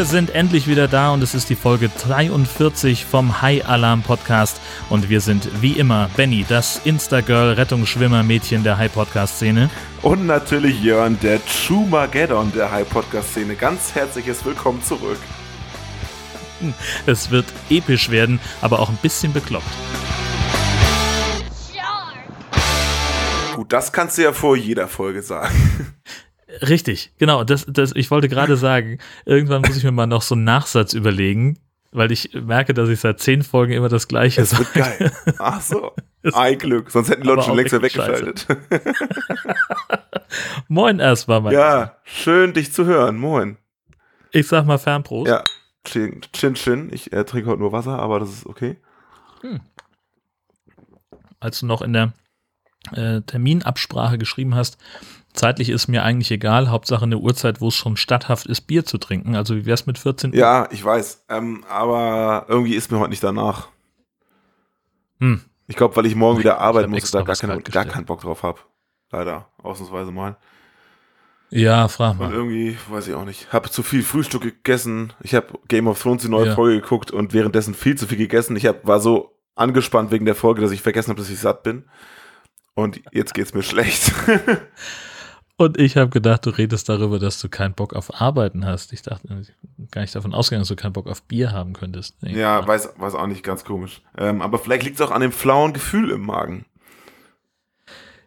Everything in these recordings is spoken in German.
Wir sind endlich wieder da und es ist die Folge 43 vom High Alarm Podcast und wir sind wie immer Benny, das Instagirl Rettungsschwimmer-Mädchen der High Podcast Szene. Und natürlich Jörn, der True Mageddon der High Podcast Szene. Ganz herzliches Willkommen zurück. Es wird episch werden, aber auch ein bisschen bekloppt. Gut, das kannst du ja vor jeder Folge sagen. Richtig, genau. Das, das, ich wollte gerade sagen, irgendwann muss ich mir mal noch so einen Nachsatz überlegen, weil ich merke, dass ich seit zehn Folgen immer das Gleiche sage. Das wird geil. Ach so. Ein Glück, sonst hätten die Leute schon längst weggeschaltet. Moin erstmal, mein Ja, schön dich zu hören. Moin. Ich sag mal Fernprost. Ja, chin, chin, chin. Ich äh, trinke heute nur Wasser, aber das ist okay. Hm. Als du noch in der äh, Terminabsprache geschrieben hast, Zeitlich ist mir eigentlich egal, Hauptsache eine Uhrzeit, wo es schon statthaft ist, Bier zu trinken. Also wie wär's mit 14 Uhr? Ja, ich weiß. Ähm, aber irgendwie ist mir heute nicht danach. Hm. Ich glaube, weil ich morgen wieder arbeiten muss, da gar, keine, gar keinen Bock drauf habe. Leider, ausnahmsweise mal. Ja, frag mal. Und irgendwie, weiß ich auch nicht. Habe zu viel Frühstück gegessen. Ich habe Game of Thrones die neue ja. Folge geguckt und währenddessen viel zu viel gegessen. Ich hab, war so angespannt wegen der Folge, dass ich vergessen habe, dass ich satt bin. Und jetzt geht's mir schlecht. Und ich habe gedacht, du redest darüber, dass du keinen Bock auf Arbeiten hast. Ich dachte gar nicht davon ausgegangen, dass du keinen Bock auf Bier haben könntest. Nee, ja, weiß, weiß auch nicht, ganz komisch. Ähm, aber vielleicht liegt es auch an dem flauen Gefühl im Magen.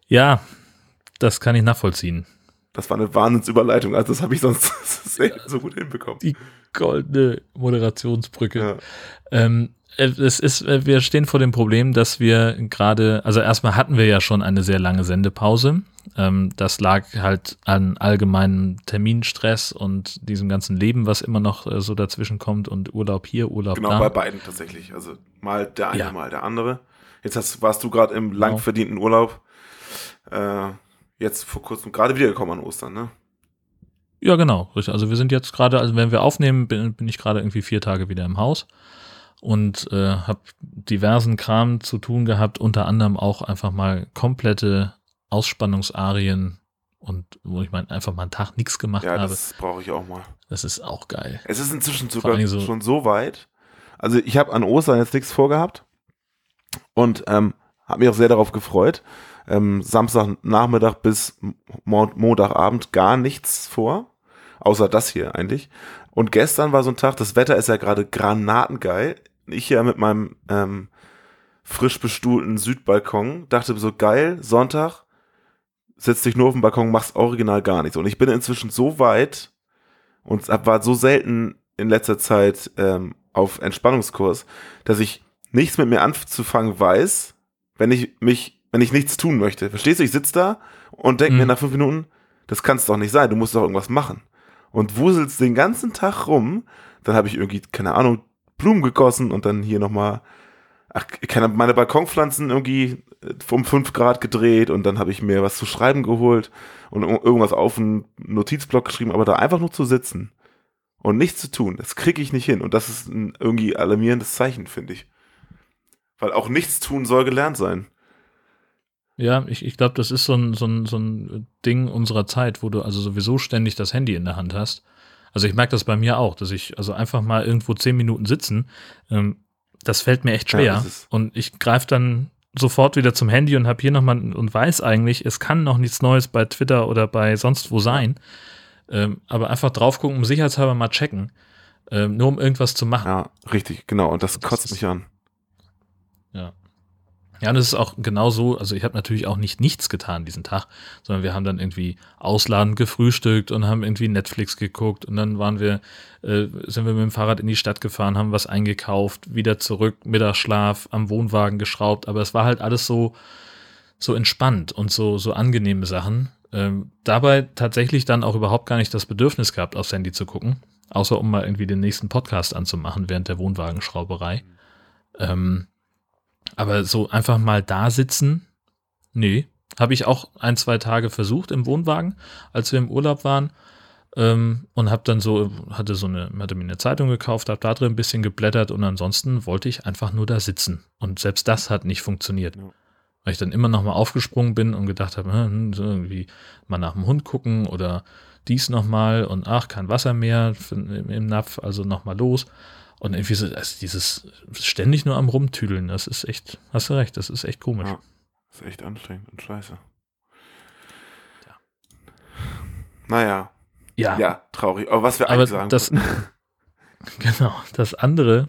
Ja, das kann ich nachvollziehen. Das war eine Wahnsinnsüberleitung, also das habe ich sonst so gut hinbekommen. Die goldene Moderationsbrücke. Ja. Ähm, äh, es ist, äh, wir stehen vor dem Problem, dass wir gerade, also erstmal hatten wir ja schon eine sehr lange Sendepause. Ähm, das lag halt an allgemeinem Terminstress und diesem ganzen Leben, was immer noch äh, so dazwischen kommt und Urlaub hier, Urlaub genau, da. Genau, bei beiden tatsächlich. Also mal der eine, ja. mal der andere. Jetzt hast, warst du gerade im lang genau. verdienten Urlaub. Äh, jetzt vor kurzem gerade wiedergekommen an Ostern, ne? Ja, genau. Also wir sind jetzt gerade, also wenn wir aufnehmen, bin, bin ich gerade irgendwie vier Tage wieder im Haus und äh, habe diversen Kram zu tun gehabt, unter anderem auch einfach mal komplette Ausspannungsarien und wo ich meine, einfach mal einen Tag nichts gemacht ja, habe. Das brauche ich auch mal. Das ist auch geil. Es ist inzwischen sogar so schon so weit. Also ich habe an Ostern jetzt nichts vorgehabt und ähm, habe mich auch sehr darauf gefreut. Ähm, Samstagnachmittag bis Mo Montagabend gar nichts vor, außer das hier eigentlich. Und gestern war so ein Tag, das Wetter ist ja gerade granatengeil ich ja mit meinem ähm, frisch bestuhlten Südbalkon dachte so geil, Sonntag, setz dich nur auf den Balkon, machst original gar nichts. Und ich bin inzwischen so weit und war so selten in letzter Zeit ähm, auf Entspannungskurs, dass ich nichts mit mir anzufangen weiß, wenn ich mich, wenn ich nichts tun möchte. Verstehst du? Ich sitze da und denke mhm. mir nach fünf Minuten, das kann es doch nicht sein, du musst doch irgendwas machen. Und wuselst den ganzen Tag rum, dann habe ich irgendwie, keine Ahnung, Blumen gegossen und dann hier nochmal, ach, habe meine Balkonpflanzen irgendwie äh, um 5 Grad gedreht und dann habe ich mir was zu schreiben geholt und irgendwas auf einen Notizblock geschrieben, aber da einfach nur zu sitzen und nichts zu tun, das kriege ich nicht hin und das ist ein irgendwie alarmierendes Zeichen, finde ich. Weil auch nichts tun soll gelernt sein. Ja, ich, ich glaube, das ist so ein, so, ein, so ein Ding unserer Zeit, wo du also sowieso ständig das Handy in der Hand hast also ich merke das bei mir auch, dass ich also einfach mal irgendwo zehn Minuten sitzen, ähm, das fällt mir echt schwer. Ja, und ich greife dann sofort wieder zum Handy und habe hier nochmal und weiß eigentlich, es kann noch nichts Neues bei Twitter oder bei sonst wo sein. Ähm, aber einfach drauf gucken, um sicherheitshalber mal checken. Ähm, nur um irgendwas zu machen. Ja, richtig, genau. Und das, das kotzt mich an. Ja. Ja, und es ist auch genau so, also ich habe natürlich auch nicht nichts getan diesen Tag, sondern wir haben dann irgendwie ausladend gefrühstückt und haben irgendwie Netflix geguckt und dann waren wir, äh, sind wir mit dem Fahrrad in die Stadt gefahren, haben was eingekauft, wieder zurück, Mittagsschlaf, am Wohnwagen geschraubt, aber es war halt alles so, so entspannt und so, so angenehme Sachen. Ähm, dabei tatsächlich dann auch überhaupt gar nicht das Bedürfnis gehabt, aufs Handy zu gucken, außer um mal irgendwie den nächsten Podcast anzumachen während der Wohnwagenschrauberei. Ähm, aber so einfach mal da sitzen, nee. Habe ich auch ein, zwei Tage versucht im Wohnwagen, als wir im Urlaub waren. Ähm, und habe dann so, hatte so eine, hatte mir eine Zeitung gekauft, habe da drin ein bisschen geblättert und ansonsten wollte ich einfach nur da sitzen. Und selbst das hat nicht funktioniert. Ja. Weil ich dann immer noch mal aufgesprungen bin und gedacht habe, hm, so irgendwie mal nach dem Hund gucken oder dies noch mal und ach, kein Wasser mehr im Napf, also noch mal los. Und irgendwie so, also dieses ständig nur am Rumtüdeln, das ist echt, hast du recht, das ist echt komisch. Ja, ist echt anstrengend und scheiße. Ja. Naja. Ja. Ja, traurig. Aber was wir eigentlich sagen das, Genau, das andere,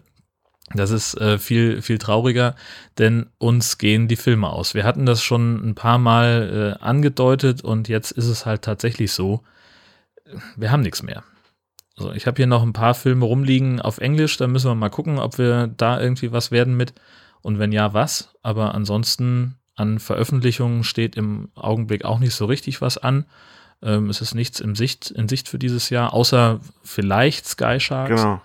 das ist äh, viel, viel trauriger, denn uns gehen die Filme aus. Wir hatten das schon ein paar Mal äh, angedeutet und jetzt ist es halt tatsächlich so. Wir haben nichts mehr. Also ich habe hier noch ein paar Filme rumliegen auf Englisch, da müssen wir mal gucken, ob wir da irgendwie was werden mit. Und wenn ja, was. Aber ansonsten an Veröffentlichungen steht im Augenblick auch nicht so richtig was an. Ähm, es ist nichts in Sicht, in Sicht für dieses Jahr, außer vielleicht Sky Sharks. Genau.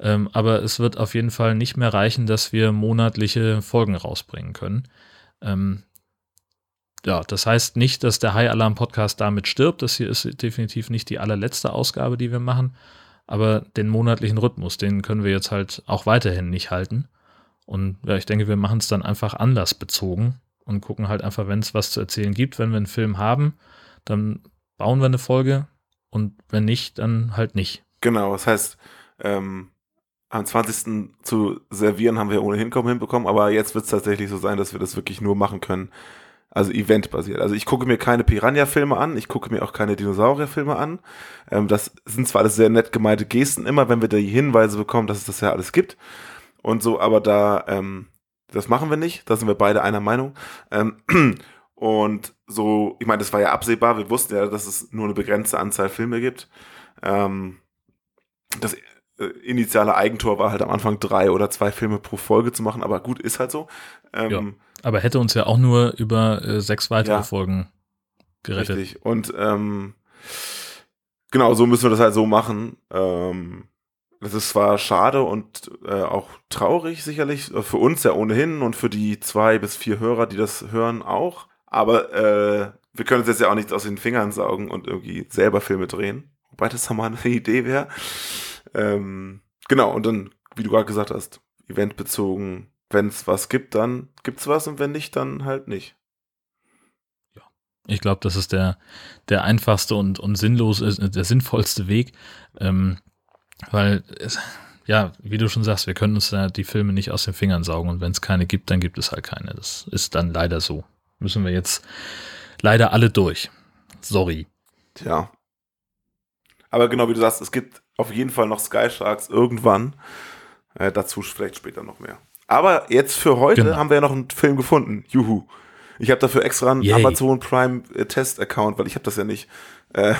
Ähm, aber es wird auf jeden Fall nicht mehr reichen, dass wir monatliche Folgen rausbringen können. Ähm, ja, das heißt nicht, dass der High Alarm Podcast damit stirbt. Das hier ist definitiv nicht die allerletzte Ausgabe, die wir machen. Aber den monatlichen Rhythmus, den können wir jetzt halt auch weiterhin nicht halten. Und ja, ich denke, wir machen es dann einfach anders bezogen und gucken halt einfach, wenn es was zu erzählen gibt. Wenn wir einen Film haben, dann bauen wir eine Folge und wenn nicht, dann halt nicht. Genau, das heißt, ähm, am 20. zu servieren haben wir ohnehin kaum hinbekommen, aber jetzt wird es tatsächlich so sein, dass wir das wirklich nur machen können. Also eventbasiert. Also ich gucke mir keine Piranha-Filme an, ich gucke mir auch keine Dinosaurier-Filme an. Ähm, das sind zwar alles sehr nett gemeinte Gesten immer, wenn wir die Hinweise bekommen, dass es das ja alles gibt und so, aber da, ähm, das machen wir nicht, da sind wir beide einer Meinung. Ähm, und so, ich meine, das war ja absehbar, wir wussten ja, dass es nur eine begrenzte Anzahl Filme gibt. Ähm, das äh, initiale Eigentor war halt am Anfang drei oder zwei Filme pro Folge zu machen, aber gut, ist halt so. Ähm, ja, aber hätte uns ja auch nur über äh, sechs weitere ja, Folgen gerettet. Richtig. Und ähm, genau, so müssen wir das halt so machen. Ähm, das ist zwar schade und äh, auch traurig sicherlich, äh, für uns ja ohnehin und für die zwei bis vier Hörer, die das hören, auch. Aber äh, wir können uns jetzt ja auch nichts aus den Fingern saugen und irgendwie selber Filme drehen. Wobei das mal eine Idee wäre. Ähm, genau, und dann, wie du gerade gesagt hast, eventbezogen, wenn es was gibt, dann gibt es was und wenn nicht, dann halt nicht. Ja. Ich glaube, das ist der, der einfachste und, und sinnlos, äh, der sinnvollste Weg. Ähm, weil, es, ja, wie du schon sagst, wir können uns ja die Filme nicht aus den Fingern saugen und wenn es keine gibt, dann gibt es halt keine. Das ist dann leider so. Müssen wir jetzt leider alle durch. Sorry. Tja. Aber genau wie du sagst, es gibt auf jeden Fall noch Sky Sharks irgendwann. Äh, dazu vielleicht später noch mehr. Aber jetzt für heute genau. haben wir ja noch einen Film gefunden. Juhu. Ich habe dafür extra einen Yay. Amazon Prime äh, Test Account, weil ich habe das ja nicht äh,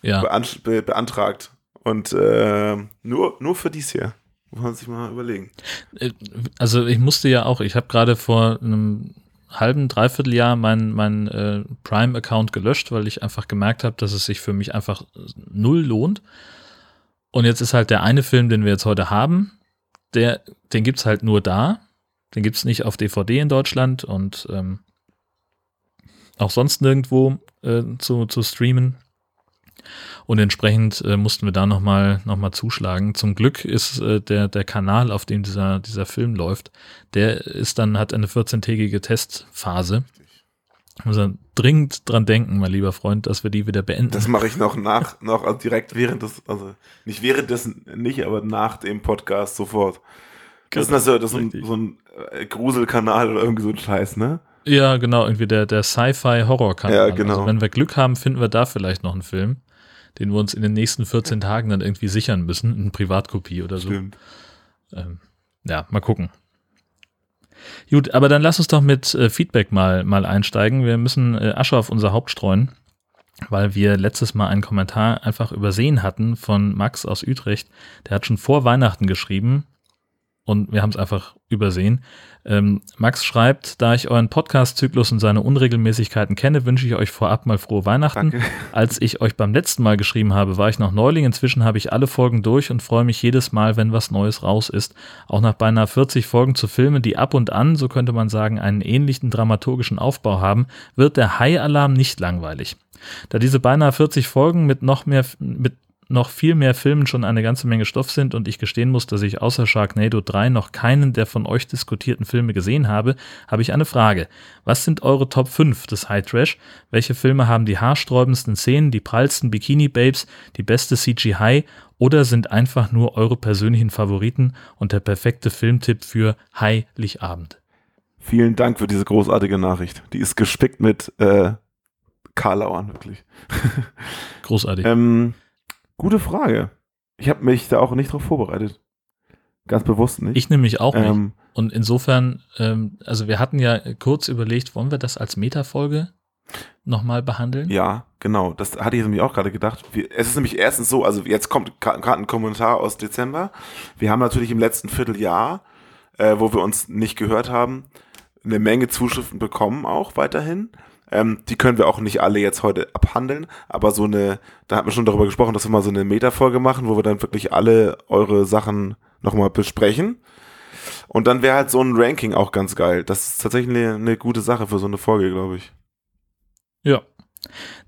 ja. Be beantragt. Und äh, nur, nur für dies hier. Muss man sich mal überlegen. Äh, also ich musste ja auch, ich habe gerade vor einem halben, dreiviertel Jahr meinen mein, äh, Prime-Account gelöscht, weil ich einfach gemerkt habe, dass es sich für mich einfach null lohnt. Und jetzt ist halt der eine Film, den wir jetzt heute haben, der, den gibt's halt nur da. Den gibt's nicht auf DVD in Deutschland und ähm, auch sonst nirgendwo äh, zu, zu streamen. Und entsprechend äh, mussten wir da nochmal noch mal zuschlagen. Zum Glück ist äh, der, der Kanal, auf dem dieser, dieser Film läuft, der ist dann, hat eine 14-tägige Testphase. Also dringend dran denken, mein lieber Freund, dass wir die wieder beenden. Das mache ich noch nach, noch also direkt während des, also nicht währenddessen nicht, aber nach dem Podcast sofort. Das ist, das ist so ein, so ein äh, Gruselkanal oder irgendwie so ein Scheiß, ne? Ja, genau, irgendwie der, der Sci-Fi-Horror-Kanal. Ja, genau. Also wenn wir Glück haben, finden wir da vielleicht noch einen Film, den wir uns in den nächsten 14 Tagen dann irgendwie sichern müssen, eine Privatkopie oder so. Stimmt. Ähm, ja, mal gucken. Gut, aber dann lass uns doch mit äh, Feedback mal, mal einsteigen. Wir müssen äh, Asche auf unser Haupt streuen, weil wir letztes Mal einen Kommentar einfach übersehen hatten von Max aus Utrecht. Der hat schon vor Weihnachten geschrieben und wir haben es einfach übersehen. Ähm, Max schreibt, da ich euren Podcast-Zyklus und seine Unregelmäßigkeiten kenne, wünsche ich euch vorab mal frohe Weihnachten. Danke. Als ich euch beim letzten Mal geschrieben habe, war ich noch Neuling. Inzwischen habe ich alle Folgen durch und freue mich jedes Mal, wenn was Neues raus ist. Auch nach beinahe 40 Folgen zu Filmen, die ab und an, so könnte man sagen, einen ähnlichen dramaturgischen Aufbau haben, wird der High-Alarm nicht langweilig. Da diese beinahe 40 Folgen mit noch mehr, mit noch viel mehr Filmen schon eine ganze Menge Stoff sind und ich gestehen muss, dass ich außer Sharknado 3 noch keinen der von euch diskutierten Filme gesehen habe, habe ich eine Frage. Was sind eure Top 5 des High Trash? Welche Filme haben die haarsträubendsten Szenen, die prallsten Bikini-Babes, die beste CGI oder sind einfach nur eure persönlichen Favoriten und der perfekte Filmtipp für Heiligabend? Vielen Dank für diese großartige Nachricht. Die ist gespickt mit äh, Karlauern, wirklich. Großartig. ähm, Gute Frage. Ich habe mich da auch nicht drauf vorbereitet. Ganz bewusst nicht. Ich nämlich auch nicht. Ähm, und insofern, ähm, also wir hatten ja kurz überlegt, wollen wir das als Metafolge nochmal behandeln? Ja, genau. Das hatte ich nämlich auch gerade gedacht. Wir, es ist nämlich erstens so, also jetzt kommt gerade ein Kommentar aus Dezember. Wir haben natürlich im letzten Vierteljahr, äh, wo wir uns nicht gehört haben, eine Menge Zuschriften bekommen auch weiterhin. Ähm, die können wir auch nicht alle jetzt heute abhandeln, aber so eine, da hatten wir schon darüber gesprochen, dass wir mal so eine Meta-Folge machen, wo wir dann wirklich alle eure Sachen nochmal besprechen. Und dann wäre halt so ein Ranking auch ganz geil. Das ist tatsächlich eine, eine gute Sache für so eine Folge, glaube ich. Ja.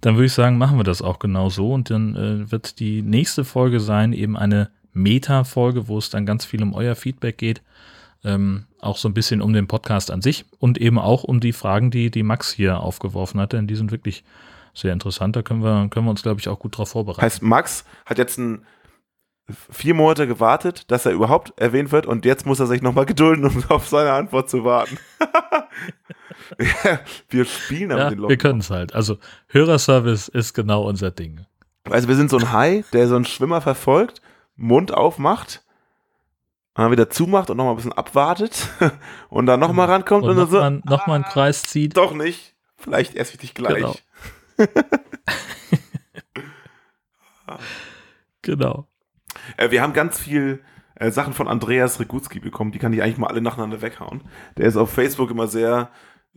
Dann würde ich sagen, machen wir das auch genau so. Und dann äh, wird die nächste Folge sein, eben eine Meta-Folge, wo es dann ganz viel um euer Feedback geht. Ähm, auch so ein bisschen um den Podcast an sich und eben auch um die Fragen, die, die Max hier aufgeworfen hatte. Denn die sind wirklich sehr interessant. Da können wir, können wir uns, glaube ich, auch gut drauf vorbereiten. Heißt, Max hat jetzt ein, vier Monate gewartet, dass er überhaupt erwähnt wird und jetzt muss er sich nochmal gedulden, um auf seine Antwort zu warten. wir spielen aber ja, den Leuten. Wir können es halt. Also Hörerservice ist genau unser Ding. Also wir sind so ein Hai, der so einen Schwimmer verfolgt, Mund aufmacht dann wieder zumacht und nochmal ein bisschen abwartet und dann nochmal rankommt und, und dann so. Mal, noch mal einen Kreis zieht. Doch nicht. Vielleicht erst richtig gleich. Genau. genau. Äh, wir haben ganz viel äh, Sachen von Andreas Regutski bekommen, die kann ich eigentlich mal alle nacheinander weghauen. Der ist auf Facebook immer sehr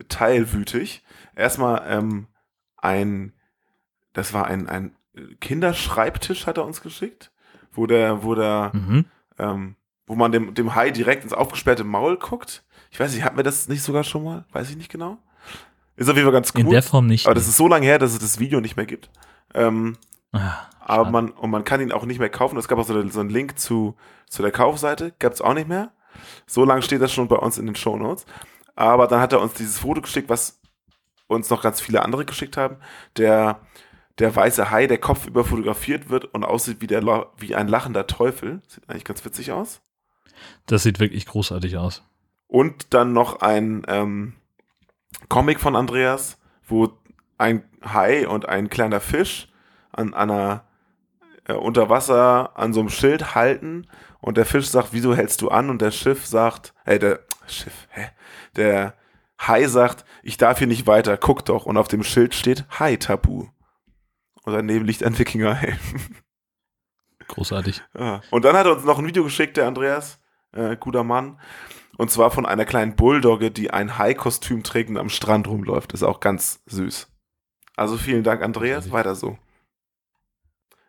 teilwütig. Erstmal ähm, ein, das war ein, ein Kinderschreibtisch, hat er uns geschickt, wo der, wo der, mhm. ähm, wo man dem, dem Hai direkt ins aufgesperrte Maul guckt. Ich weiß nicht, hatten wir das nicht sogar schon mal? Weiß ich nicht genau. Ist auf jeden Fall ganz cool. In der Form nicht. Aber das ist so lange her, dass es das Video nicht mehr gibt. Ähm, Ach, aber man, und man kann ihn auch nicht mehr kaufen. Es gab auch so, so einen Link zu, zu der Kaufseite. Gab es auch nicht mehr. So lange steht das schon bei uns in den Show Notes. Aber dann hat er uns dieses Foto geschickt, was uns noch ganz viele andere geschickt haben. Der, der weiße Hai, der Kopf über fotografiert wird und aussieht wie, der, wie ein lachender Teufel. Sieht eigentlich ganz witzig aus. Das sieht wirklich großartig aus. Und dann noch ein ähm, Comic von Andreas, wo ein Hai und ein kleiner Fisch an, einer äh, unter Wasser an so einem Schild halten und der Fisch sagt, wieso hältst du an? Und der Schiff sagt, äh, der Schiff, hä? Der Hai sagt, ich darf hier nicht weiter, guck doch. Und auf dem Schild steht Hai-Tabu. Und daneben liegt ein Wikingerhelm. Großartig. Ja. Und dann hat er uns noch ein Video geschickt, der Andreas, äh, guter Mann. Und zwar von einer kleinen Bulldogge, die ein Hai-Kostüm trägt und am Strand rumläuft. Ist auch ganz süß. Also vielen Dank, Andreas. Weiter so.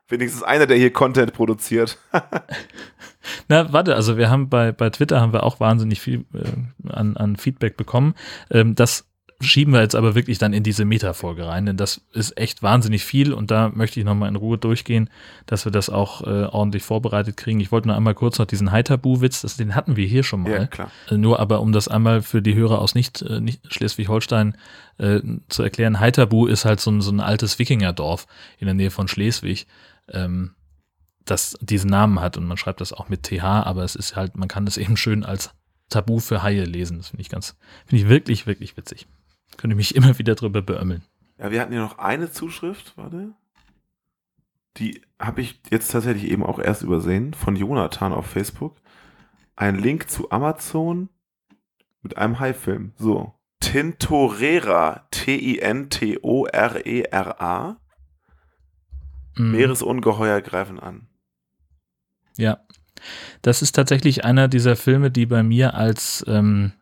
Wenigstens einer, der hier Content produziert. Na, warte, also wir haben bei, bei Twitter haben wir auch wahnsinnig viel äh, an, an Feedback bekommen. Ähm, das schieben wir jetzt aber wirklich dann in diese Meta-Folge rein, denn das ist echt wahnsinnig viel und da möchte ich nochmal in Ruhe durchgehen, dass wir das auch äh, ordentlich vorbereitet kriegen. Ich wollte nur einmal kurz noch diesen Hai-Tabu-Witz, den hatten wir hier schon mal. Ja, klar. Äh, nur aber, um das einmal für die Hörer aus nicht, äh, nicht Schleswig-Holstein äh, zu erklären, Hai-Tabu ist halt so ein, so ein altes Wikingerdorf in der Nähe von Schleswig. Ähm, das diesen Namen hat und man schreibt das auch mit TH, aber es ist halt, man kann es eben schön als Tabu für Haie lesen. Das finde ich ganz, finde ich wirklich, wirklich witzig. Könnte mich immer wieder drüber beömmeln. Ja, wir hatten ja noch eine Zuschrift, warte. Die habe ich jetzt tatsächlich eben auch erst übersehen, von Jonathan auf Facebook. Ein Link zu Amazon mit einem Hai-Film. So. Tintorera, T-I-N-T-O-R-E-R-A. Mhm. Meeresungeheuer greifen an. Ja. Das ist tatsächlich einer dieser Filme, die bei mir als, ähm,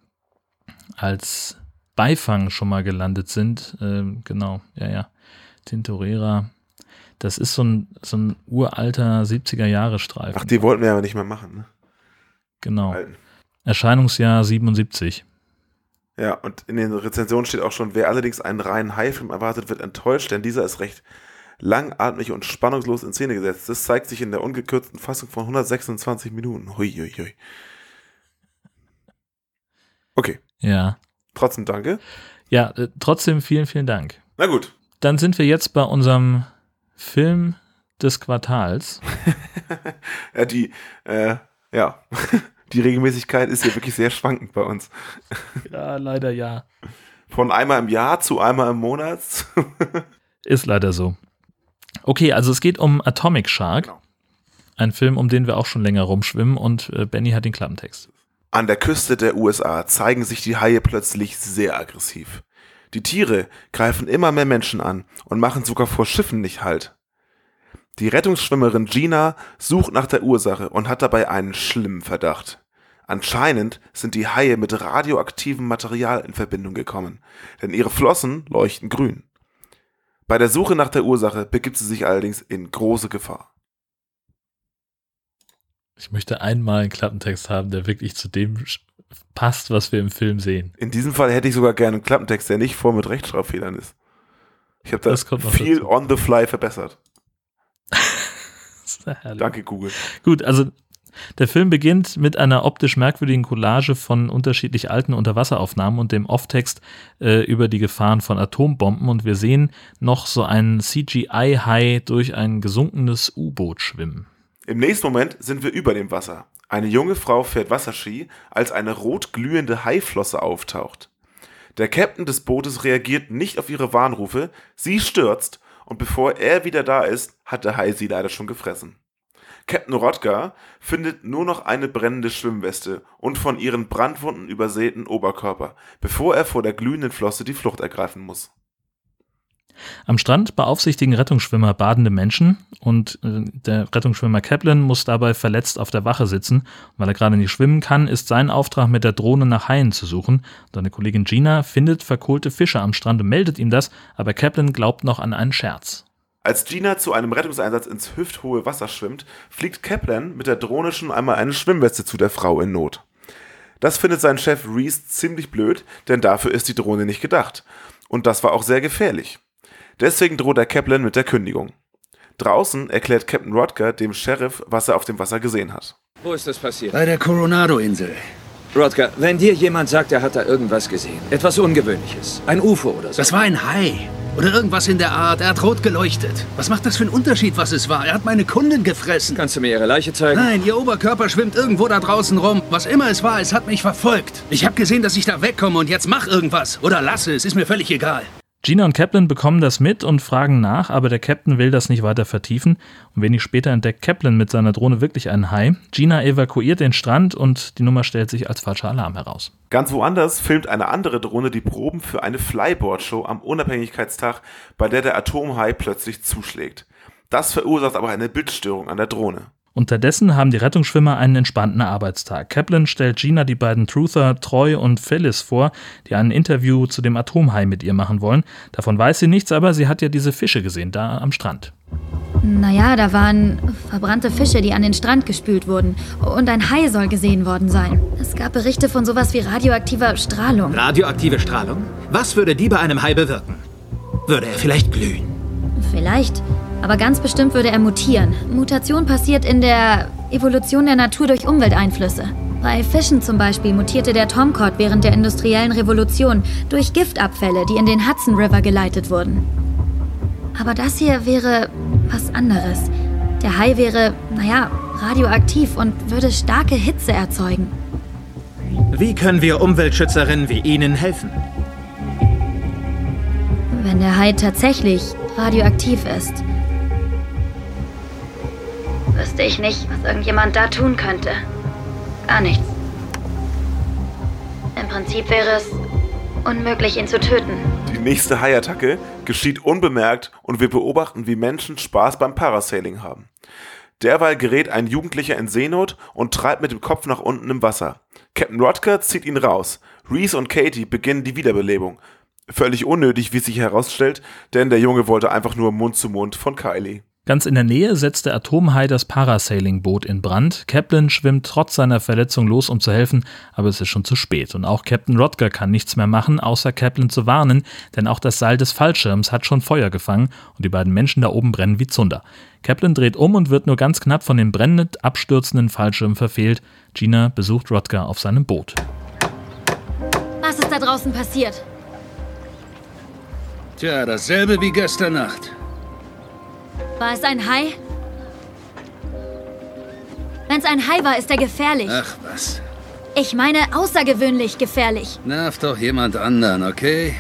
als Beifang schon mal gelandet sind. Ähm, genau, ja, ja. Tintorera. Das ist so ein, so ein uralter 70er-Jahre-Streifen. Ach, die wollten wir aber nicht mehr machen, ne? Genau. Alten. Erscheinungsjahr 77. Ja, und in den Rezensionen steht auch schon, wer allerdings einen reinen Haifilm erwartet, wird enttäuscht, denn dieser ist recht langatmig und spannungslos in Szene gesetzt. Das zeigt sich in der ungekürzten Fassung von 126 Minuten. Hui, hui, hui. Okay. Ja. Trotzdem danke. Ja, äh, trotzdem vielen, vielen Dank. Na gut. Dann sind wir jetzt bei unserem Film des Quartals. ja, die, äh, ja, die Regelmäßigkeit ist ja wirklich sehr schwankend bei uns. ja, leider ja. Von einmal im Jahr zu einmal im Monat. ist leider so. Okay, also es geht um Atomic Shark. Genau. Ein Film, um den wir auch schon länger rumschwimmen und äh, Benny hat den Klappentext. An der Küste der USA zeigen sich die Haie plötzlich sehr aggressiv. Die Tiere greifen immer mehr Menschen an und machen sogar vor Schiffen nicht Halt. Die Rettungsschwimmerin Gina sucht nach der Ursache und hat dabei einen schlimmen Verdacht. Anscheinend sind die Haie mit radioaktivem Material in Verbindung gekommen, denn ihre Flossen leuchten grün. Bei der Suche nach der Ursache begibt sie sich allerdings in große Gefahr. Ich möchte einmal einen Klappentext haben, der wirklich zu dem passt, was wir im Film sehen. In diesem Fall hätte ich sogar gerne einen Klappentext, der nicht voll mit Rechtschreibfehlern ist. Ich habe das, das viel dazu. on the fly verbessert. Danke, Google. Gut, also der Film beginnt mit einer optisch merkwürdigen Collage von unterschiedlich alten Unterwasseraufnahmen und dem Off-Text äh, über die Gefahren von Atombomben und wir sehen noch so einen CGI-Hai durch ein gesunkenes U-Boot schwimmen. Im nächsten Moment sind wir über dem Wasser. Eine junge Frau fährt Wasserski, als eine rot glühende Haiflosse auftaucht. Der Captain des Bootes reagiert nicht auf ihre Warnrufe, sie stürzt und bevor er wieder da ist, hat der Hai sie leider schon gefressen. Captain Rodger findet nur noch eine brennende Schwimmweste und von ihren Brandwunden übersäten Oberkörper, bevor er vor der glühenden Flosse die Flucht ergreifen muss. Am Strand beaufsichtigen Rettungsschwimmer badende Menschen und äh, der Rettungsschwimmer Kaplan muss dabei verletzt auf der Wache sitzen. Weil er gerade nicht schwimmen kann, ist sein Auftrag, mit der Drohne nach Haien zu suchen. Seine Kollegin Gina findet verkohlte Fische am Strand und meldet ihm das, aber Kaplan glaubt noch an einen Scherz. Als Gina zu einem Rettungseinsatz ins hüfthohe Wasser schwimmt, fliegt Kaplan mit der Drohne schon einmal eine Schwimmweste zu der Frau in Not. Das findet sein Chef Reese ziemlich blöd, denn dafür ist die Drohne nicht gedacht. Und das war auch sehr gefährlich. Deswegen droht er Kaplan mit der Kündigung. Draußen erklärt Captain Rodger dem Sheriff, was er auf dem Wasser gesehen hat. Wo ist das passiert? Bei der Coronado-Insel. Rodger, wenn dir jemand sagt, er hat da irgendwas gesehen, etwas Ungewöhnliches, ein UFO oder so. Das war ein Hai. Oder irgendwas in der Art. Er hat rot geleuchtet. Was macht das für einen Unterschied, was es war? Er hat meine Kundin gefressen. Kannst du mir ihre Leiche zeigen? Nein, ihr Oberkörper schwimmt irgendwo da draußen rum. Was immer es war, es hat mich verfolgt. Ich habe gesehen, dass ich da wegkomme und jetzt mach irgendwas. Oder lasse es, ist mir völlig egal. Gina und Kaplan bekommen das mit und fragen nach, aber der Captain will das nicht weiter vertiefen. Und wenig später entdeckt Kaplan mit seiner Drohne wirklich einen Hai. Gina evakuiert den Strand und die Nummer stellt sich als falscher Alarm heraus. Ganz woanders filmt eine andere Drohne die Proben für eine Flyboard-Show am Unabhängigkeitstag, bei der der Atomhai plötzlich zuschlägt. Das verursacht aber eine Bildstörung an der Drohne. Unterdessen haben die Rettungsschwimmer einen entspannten Arbeitstag. Kaplan stellt Gina die beiden Truther, Troy und Phyllis vor, die ein Interview zu dem Atomhai mit ihr machen wollen. Davon weiß sie nichts, aber sie hat ja diese Fische gesehen, da am Strand. Naja, da waren verbrannte Fische, die an den Strand gespült wurden. Und ein Hai soll gesehen worden sein. Es gab Berichte von sowas wie radioaktiver Strahlung. Radioaktive Strahlung? Was würde die bei einem Hai bewirken? Würde er vielleicht glühen? Vielleicht. Aber ganz bestimmt würde er mutieren. Mutation passiert in der Evolution der Natur durch Umwelteinflüsse. Bei Fischen zum Beispiel mutierte der Tomcod während der industriellen Revolution durch Giftabfälle, die in den Hudson River geleitet wurden. Aber das hier wäre was anderes. Der Hai wäre, naja, radioaktiv und würde starke Hitze erzeugen. Wie können wir Umweltschützerinnen wie Ihnen helfen? Wenn der Hai tatsächlich radioaktiv ist, wüsste ich nicht, was irgendjemand da tun könnte. Gar nichts. Im Prinzip wäre es unmöglich, ihn zu töten. Die nächste Haiattacke geschieht unbemerkt und wir beobachten, wie Menschen Spaß beim Parasailing haben. Derweil gerät ein Jugendlicher in Seenot und treibt mit dem Kopf nach unten im Wasser. Captain Rodker zieht ihn raus. Reese und Katie beginnen die Wiederbelebung. Völlig unnötig, wie sich herausstellt, denn der Junge wollte einfach nur Mund zu Mund von Kylie. Ganz in der Nähe setzt der Atomhai das Parasailing-Boot in Brand. Kaplan schwimmt trotz seiner Verletzung los, um zu helfen, aber es ist schon zu spät. Und auch Captain Rodger kann nichts mehr machen, außer Kaplan zu warnen, denn auch das Seil des Fallschirms hat schon Feuer gefangen und die beiden Menschen da oben brennen wie Zunder. Kaplan dreht um und wird nur ganz knapp von dem brennend abstürzenden Fallschirm verfehlt. Gina besucht Rodger auf seinem Boot. Was ist da draußen passiert? Tja, dasselbe wie gestern Nacht. War es ein Hai? Wenn es ein Hai war, ist er gefährlich. Ach was. Ich meine außergewöhnlich gefährlich. Nerv doch jemand anderen, okay?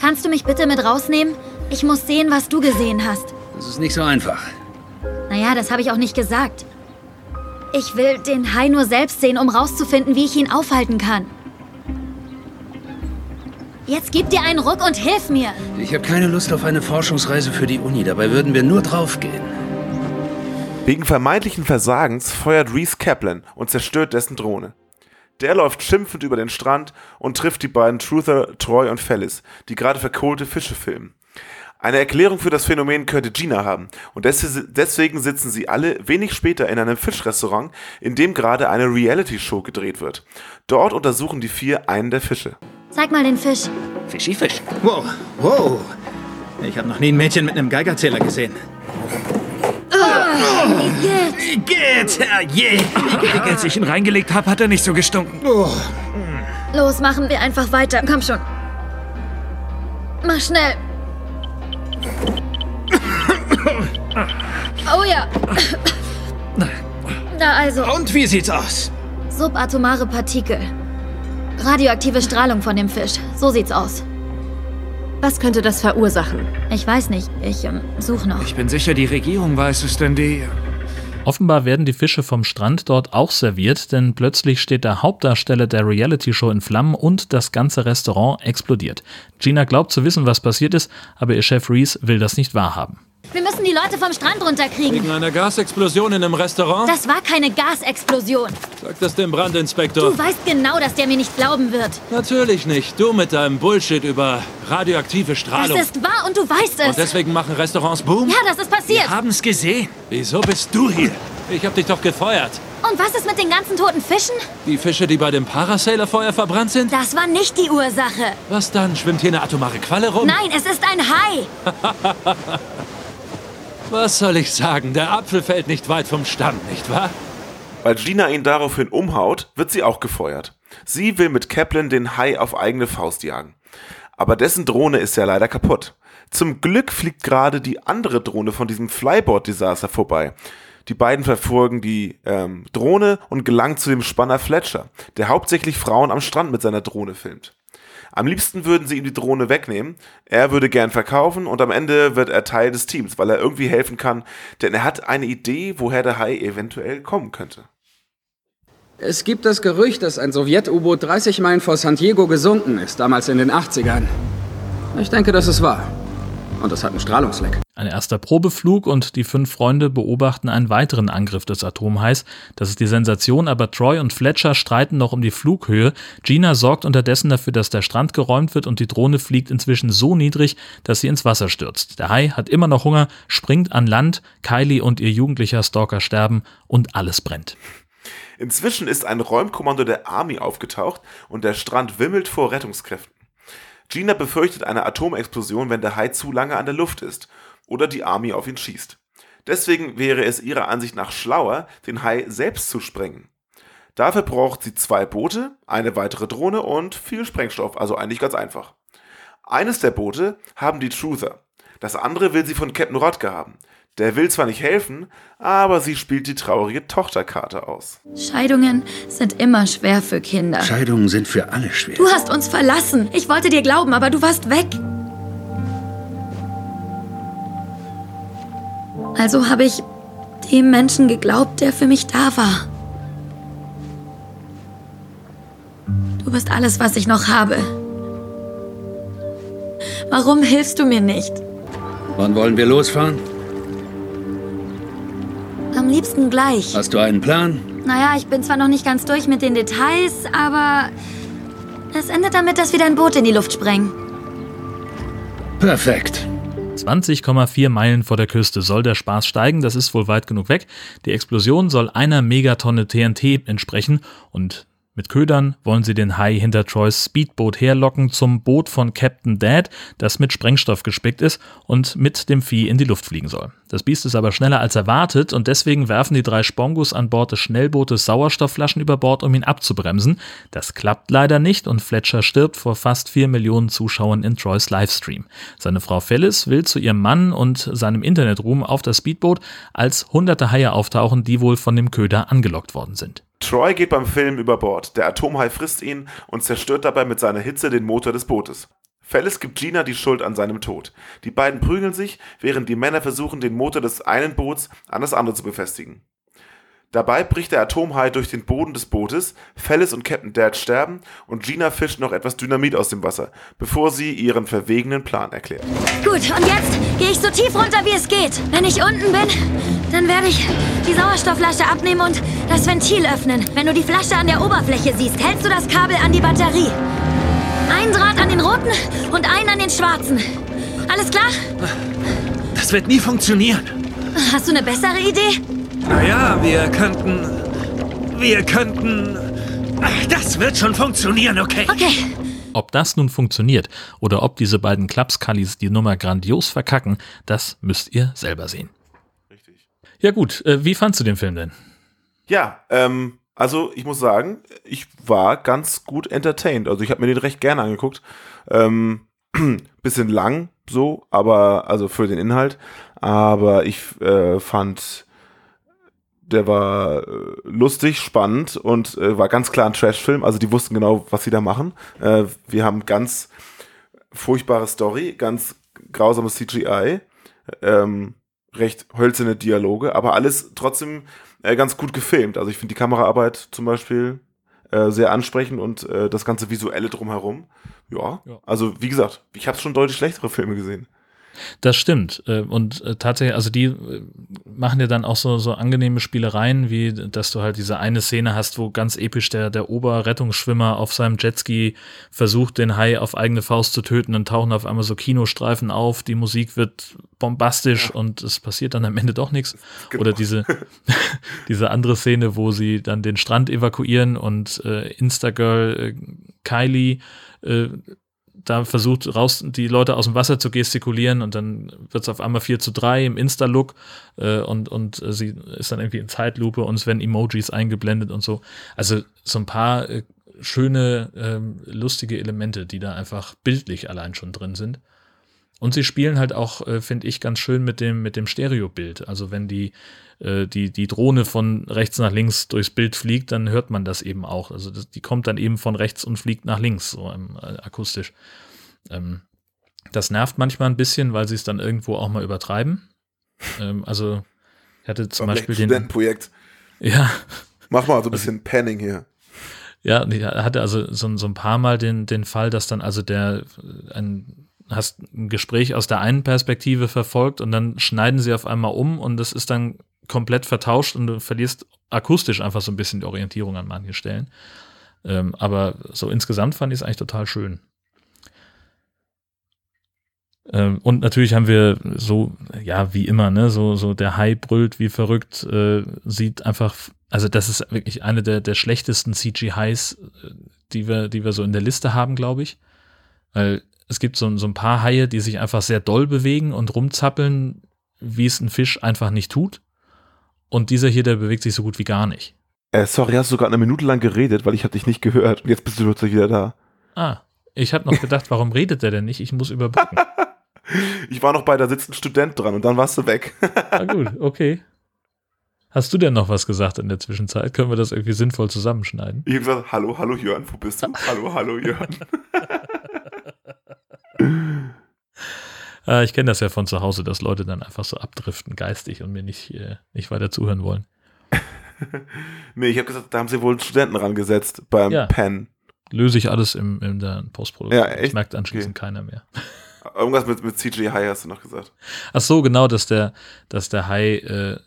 Kannst du mich bitte mit rausnehmen? Ich muss sehen, was du gesehen hast. Das ist nicht so einfach. Naja, das habe ich auch nicht gesagt. Ich will den Hai nur selbst sehen, um rauszufinden, wie ich ihn aufhalten kann. Jetzt gib dir einen Ruck und hilf mir. Ich habe keine Lust auf eine Forschungsreise für die Uni. Dabei würden wir nur draufgehen. Wegen vermeintlichen Versagens feuert Reese Kaplan und zerstört dessen Drohne. Der läuft schimpfend über den Strand und trifft die beiden Truther, Troy und Fellis, die gerade verkohlte Fische filmen. Eine Erklärung für das Phänomen könnte Gina haben und deswegen sitzen sie alle wenig später in einem Fischrestaurant, in dem gerade eine Reality-Show gedreht wird. Dort untersuchen die vier einen der Fische. Zeig mal den Fisch. Fischi Fisch. Wow, wow. Ich habe noch nie ein Mädchen mit einem Geigerzähler gesehen. Oh, wie geht's? Herrje. Als ich ihn reingelegt habe, hat er nicht so gestunken. Oh. Los, machen wir einfach weiter. Komm schon. Mach schnell. Oh ja. Da also. Und wie sieht's aus? Subatomare Partikel. Radioaktive Strahlung von dem Fisch. So sieht's aus. Was könnte das verursachen? Ich weiß nicht. Ich ähm, suche noch. Ich bin sicher, die Regierung weiß es, denn die. Offenbar werden die Fische vom Strand dort auch serviert, denn plötzlich steht der Hauptdarsteller der Reality-Show in Flammen und das ganze Restaurant explodiert. Gina glaubt zu wissen, was passiert ist, aber ihr Chef Reese will das nicht wahrhaben. Wir müssen die Leute vom Strand runterkriegen. Wegen einer Gasexplosion in einem Restaurant? Das war keine Gasexplosion. Sag das dem Brandinspektor. Du weißt genau, dass der mir nicht glauben wird. Natürlich nicht. Du mit deinem Bullshit über radioaktive Strahlung. Das ist wahr und du weißt es. Und deswegen machen Restaurants Boom? Ja, das ist passiert. Wir haben's gesehen. Wieso bist du hier? Ich hab dich doch gefeuert. Und was ist mit den ganzen toten Fischen? Die Fische, die bei dem Parasailer-Feuer verbrannt sind? Das war nicht die Ursache. Was dann? Schwimmt hier eine atomare Qualle rum? Nein, es ist ein Hai. Was soll ich sagen? Der Apfel fällt nicht weit vom Stamm, nicht wahr? Weil Gina ihn daraufhin umhaut, wird sie auch gefeuert. Sie will mit Kaplan den Hai auf eigene Faust jagen. Aber dessen Drohne ist ja leider kaputt. Zum Glück fliegt gerade die andere Drohne von diesem Flyboard-Desaster vorbei. Die beiden verfolgen die ähm, Drohne und gelangen zu dem Spanner Fletcher, der hauptsächlich Frauen am Strand mit seiner Drohne filmt. Am liebsten würden sie ihm die Drohne wegnehmen. Er würde gern verkaufen und am Ende wird er Teil des Teams, weil er irgendwie helfen kann, denn er hat eine Idee, woher der Hai eventuell kommen könnte. Es gibt das Gerücht, dass ein Sowjet-U-Boot 30 Meilen vor San Diego gesunken ist, damals in den 80ern. Ich denke, das ist wahr. Und es hat einen Strahlungsleck. Ein erster Probeflug und die fünf Freunde beobachten einen weiteren Angriff des Atomhais. Das ist die Sensation, aber Troy und Fletcher streiten noch um die Flughöhe. Gina sorgt unterdessen dafür, dass der Strand geräumt wird und die Drohne fliegt inzwischen so niedrig, dass sie ins Wasser stürzt. Der Hai hat immer noch Hunger, springt an Land, Kylie und ihr jugendlicher Stalker sterben und alles brennt. Inzwischen ist ein Räumkommando der Army aufgetaucht und der Strand wimmelt vor Rettungskräften. Gina befürchtet eine Atomexplosion, wenn der Hai zu lange an der Luft ist oder die Army auf ihn schießt. Deswegen wäre es ihrer Ansicht nach schlauer, den Hai selbst zu sprengen. Dafür braucht sie zwei Boote, eine weitere Drohne und viel Sprengstoff, also eigentlich ganz einfach. Eines der Boote haben die Truther, das andere will sie von Captain Rodger haben. Der will zwar nicht helfen, aber sie spielt die traurige Tochterkarte aus. Scheidungen sind immer schwer für Kinder. Scheidungen sind für alle schwer. Du hast uns verlassen. Ich wollte dir glauben, aber du warst weg. Also habe ich dem Menschen geglaubt, der für mich da war. Du bist alles, was ich noch habe. Warum hilfst du mir nicht? Wann wollen wir losfahren? Am liebsten gleich. Hast du einen Plan? Naja, ich bin zwar noch nicht ganz durch mit den Details, aber es endet damit, dass wir dein Boot in die Luft sprengen. Perfekt. 20,4 Meilen vor der Küste soll der Spaß steigen, das ist wohl weit genug weg. Die Explosion soll einer Megatonne TNT entsprechen und mit Ködern wollen sie den Hai hinter Troys Speedboot herlocken zum Boot von Captain Dad, das mit Sprengstoff gespickt ist und mit dem Vieh in die Luft fliegen soll. Das Biest ist aber schneller als erwartet und deswegen werfen die drei Spongos an Bord des Schnellbootes Sauerstoffflaschen über Bord, um ihn abzubremsen. Das klappt leider nicht und Fletcher stirbt vor fast vier Millionen Zuschauern in Troys Livestream. Seine Frau Phyllis will zu ihrem Mann und seinem Internetruhm auf das Speedboot, als hunderte Haie auftauchen, die wohl von dem Köder angelockt worden sind. Troy geht beim Film über Bord. Der Atomhai frisst ihn und zerstört dabei mit seiner Hitze den Motor des Bootes. Fellis gibt Gina die Schuld an seinem Tod. Die beiden prügeln sich, während die Männer versuchen, den Motor des einen Boots an das andere zu befestigen. Dabei bricht der Atomhai durch den Boden des Bootes, Fellis und Captain Dad sterben und Gina fischt noch etwas Dynamit aus dem Wasser, bevor sie ihren verwegenen Plan erklärt. Gut, und jetzt gehe ich so tief runter, wie es geht. Wenn ich unten bin, dann werde ich die Sauerstoffflasche abnehmen und das Ventil öffnen. Wenn du die Flasche an der Oberfläche siehst, hältst du das Kabel an die Batterie. Ein Draht an den roten und einen an den schwarzen. Alles klar? Das wird nie funktionieren. Hast du eine bessere Idee? Naja, wir könnten. Wir könnten. Das wird schon funktionieren, okay? Okay. Ob das nun funktioniert oder ob diese beiden Klapskallis die Nummer grandios verkacken, das müsst ihr selber sehen. Richtig. Ja gut, äh, wie fandst du den Film denn? Ja, ähm, also ich muss sagen, ich war ganz gut entertained. Also ich habe mir den recht gerne angeguckt. Ähm, bisschen lang so, aber also für den Inhalt. Aber ich äh, fand der war äh, lustig, spannend und äh, war ganz klar ein Trash-Film. Also die wussten genau, was sie da machen. Äh, wir haben ganz furchtbare Story, ganz grausames CGI, ähm, recht hölzerne Dialoge, aber alles trotzdem äh, ganz gut gefilmt. Also ich finde die Kameraarbeit zum Beispiel äh, sehr ansprechend und äh, das ganze Visuelle drumherum. Ja, ja. also wie gesagt, ich habe schon deutlich schlechtere Filme gesehen. Das stimmt. Äh, und äh, tatsächlich, also die äh, machen ja dann auch so, so angenehme Spielereien, wie dass du halt diese eine Szene hast, wo ganz episch der, der Oberrettungsschwimmer auf seinem Jetski versucht, den Hai auf eigene Faust zu töten. Dann tauchen auf einmal so Kinostreifen auf, die Musik wird bombastisch ja. und es passiert dann am Ende doch nichts. Genau. Oder diese, diese andere Szene, wo sie dann den Strand evakuieren und äh, Instagirl äh, Kylie äh, da versucht, raus die Leute aus dem Wasser zu gestikulieren und dann wird es auf einmal 4 zu 3 im Insta-Look äh, und, und äh, sie ist dann irgendwie in Zeitlupe und es werden Emojis eingeblendet und so. Also so ein paar äh, schöne, ähm, lustige Elemente, die da einfach bildlich allein schon drin sind. Und sie spielen halt auch, äh, finde ich, ganz schön mit dem, mit dem Stereobild. Also wenn die, äh, die, die Drohne von rechts nach links durchs Bild fliegt, dann hört man das eben auch. Also das, die kommt dann eben von rechts und fliegt nach links, so ähm, akustisch. Ähm, das nervt manchmal ein bisschen, weil sie es dann irgendwo auch mal übertreiben. ähm, also ich hatte zum Beispiel den Studentenprojekt. Ja. Mach mal so ein bisschen also, Panning hier. Ja, ich hatte also so, so ein paar Mal den, den Fall, dass dann also der ein hast ein Gespräch aus der einen Perspektive verfolgt und dann schneiden sie auf einmal um und das ist dann komplett vertauscht und du verlierst akustisch einfach so ein bisschen die Orientierung an manchen Stellen. Ähm, aber so insgesamt fand ich es eigentlich total schön. Ähm, und natürlich haben wir so, ja, wie immer, ne, so, so der Hai brüllt wie verrückt, äh, sieht einfach, also das ist wirklich eine der, der schlechtesten CGIs, äh, die wir, die wir so in der Liste haben, glaube ich. Weil es gibt so, so ein paar Haie, die sich einfach sehr doll bewegen und rumzappeln, wie es ein Fisch einfach nicht tut. Und dieser hier, der bewegt sich so gut wie gar nicht. Äh, sorry, hast du gerade eine Minute lang geredet, weil ich habe dich nicht gehört und jetzt bist du plötzlich wieder da. Ah, ich habe noch gedacht, warum redet der denn nicht? Ich muss überbrücken. ich war noch bei, da sitzt ein Student dran und dann warst du weg. ah, gut, okay. Hast du denn noch was gesagt in der Zwischenzeit? Können wir das irgendwie sinnvoll zusammenschneiden? Ich habe gesagt, hallo, hallo Jörn, wo bist du? hallo, hallo Jörn. Äh, ich kenne das ja von zu Hause, dass Leute dann einfach so abdriften, geistig und mir nicht, äh, nicht weiter zuhören wollen. nee, ich habe gesagt, da haben sie wohl einen Studenten rangesetzt beim ja. Pen. Löse ich alles im, in der Postproduktion. Ja, echt? Merkt anschließend okay. keiner mehr. Irgendwas mit, mit CGI hast du noch gesagt. Ach so, genau, dass der, dass der Hai äh,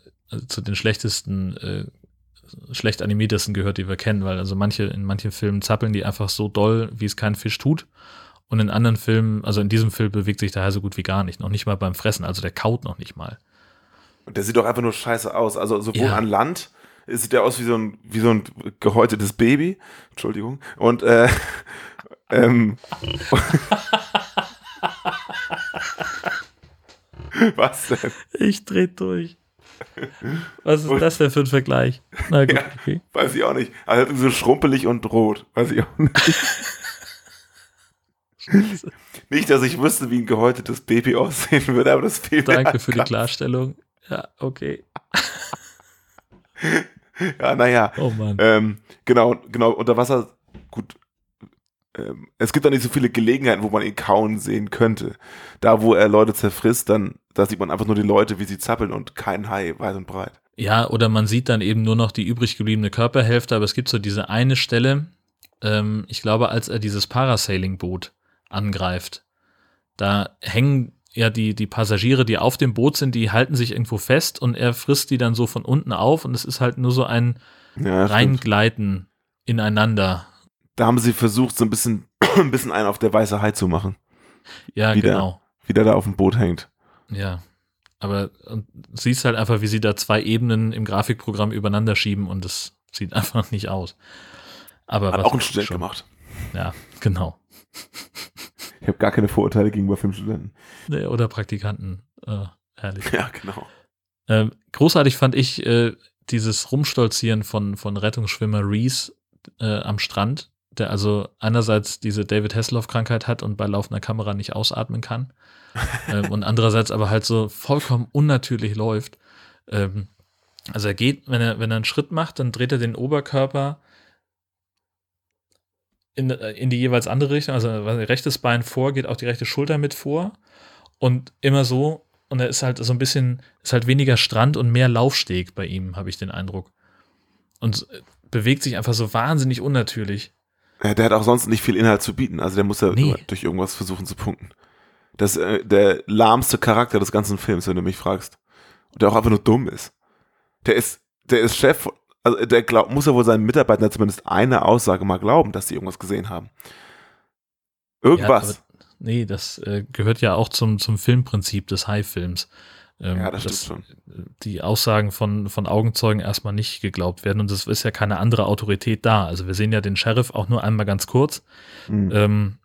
zu den schlechtesten, äh, schlecht animiertesten gehört, die wir kennen, weil also manche, in manchen Filmen zappeln die einfach so doll, wie es kein Fisch tut. Und in anderen Filmen, also in diesem Film bewegt sich der Hai so gut wie gar nicht. Noch nicht mal beim Fressen. Also der kaut noch nicht mal. Und der sieht doch einfach nur scheiße aus. Also sowohl ja. an Land sieht der aus wie so ein, wie so ein gehäutetes Baby. Entschuldigung. Und äh, ähm, Was denn? Ich dreh durch. Was ist und, das denn für ein Vergleich? Na gut, ja, okay. Weiß ich auch nicht. Also so schrumpelig und rot. Weiß ich auch nicht. nicht, dass ich wüsste, wie ein gehäutetes Baby aussehen würde, aber das fehlt Danke für die Klarstellung. Ja, okay. ja, naja. Oh Mann. Ähm, genau, genau, unter Wasser, gut, ähm, es gibt da nicht so viele Gelegenheiten, wo man ihn kauen sehen könnte. Da, wo er Leute zerfrisst, dann, da sieht man einfach nur die Leute, wie sie zappeln und kein Hai weit und breit. Ja, oder man sieht dann eben nur noch die übrig gebliebene Körperhälfte, aber es gibt so diese eine Stelle, ähm, ich glaube, als er dieses Parasailing-Boot angreift, da hängen ja die, die Passagiere, die auf dem Boot sind, die halten sich irgendwo fest und er frisst die dann so von unten auf und es ist halt nur so ein ja, Reingleiten ineinander da haben sie versucht, so ein bisschen, ein bisschen einen auf der weiße Hai zu machen. Ja, wie genau. Der, wie der da auf dem Boot hängt. Ja. Aber siehst halt einfach, wie sie da zwei Ebenen im Grafikprogramm übereinander schieben und es sieht einfach nicht aus. Aber Hat auch ein Student schon. gemacht. Ja, genau. Ich habe gar keine Vorurteile gegenüber Filmstudenten. Oder Praktikanten. Äh, herrlich. Ja, genau. Ähm, großartig fand ich äh, dieses Rumstolzieren von, von Rettungsschwimmer Reese äh, am Strand, der also einerseits diese David Hasselhoff-Krankheit hat und bei laufender Kamera nicht ausatmen kann ähm, und andererseits aber halt so vollkommen unnatürlich läuft. Ähm, also er geht, wenn er, wenn er einen Schritt macht, dann dreht er den Oberkörper in, in die jeweils andere Richtung, also rechtes Bein vor, geht auch die rechte Schulter mit vor und immer so und er ist halt so ein bisschen, ist halt weniger Strand und mehr Laufsteg bei ihm, habe ich den Eindruck. Und bewegt sich einfach so wahnsinnig unnatürlich. Ja, der hat auch sonst nicht viel Inhalt zu bieten. Also der muss ja nee. durch irgendwas versuchen zu punkten. Das ist äh, der lahmste Charakter des ganzen Films, wenn du mich fragst. Und der auch einfach nur dumm ist. Der ist, der ist Chef, also der glaub, muss ja wohl seinen Mitarbeitern zumindest eine Aussage mal glauben, dass sie irgendwas gesehen haben. Irgendwas. Ja, nee, das äh, gehört ja auch zum, zum Filmprinzip des High-Films. Ähm, ja, das stimmt schon. Die Aussagen von, von Augenzeugen erstmal nicht geglaubt werden und es ist ja keine andere Autorität da. Also wir sehen ja den Sheriff auch nur einmal ganz kurz, mhm. ähm,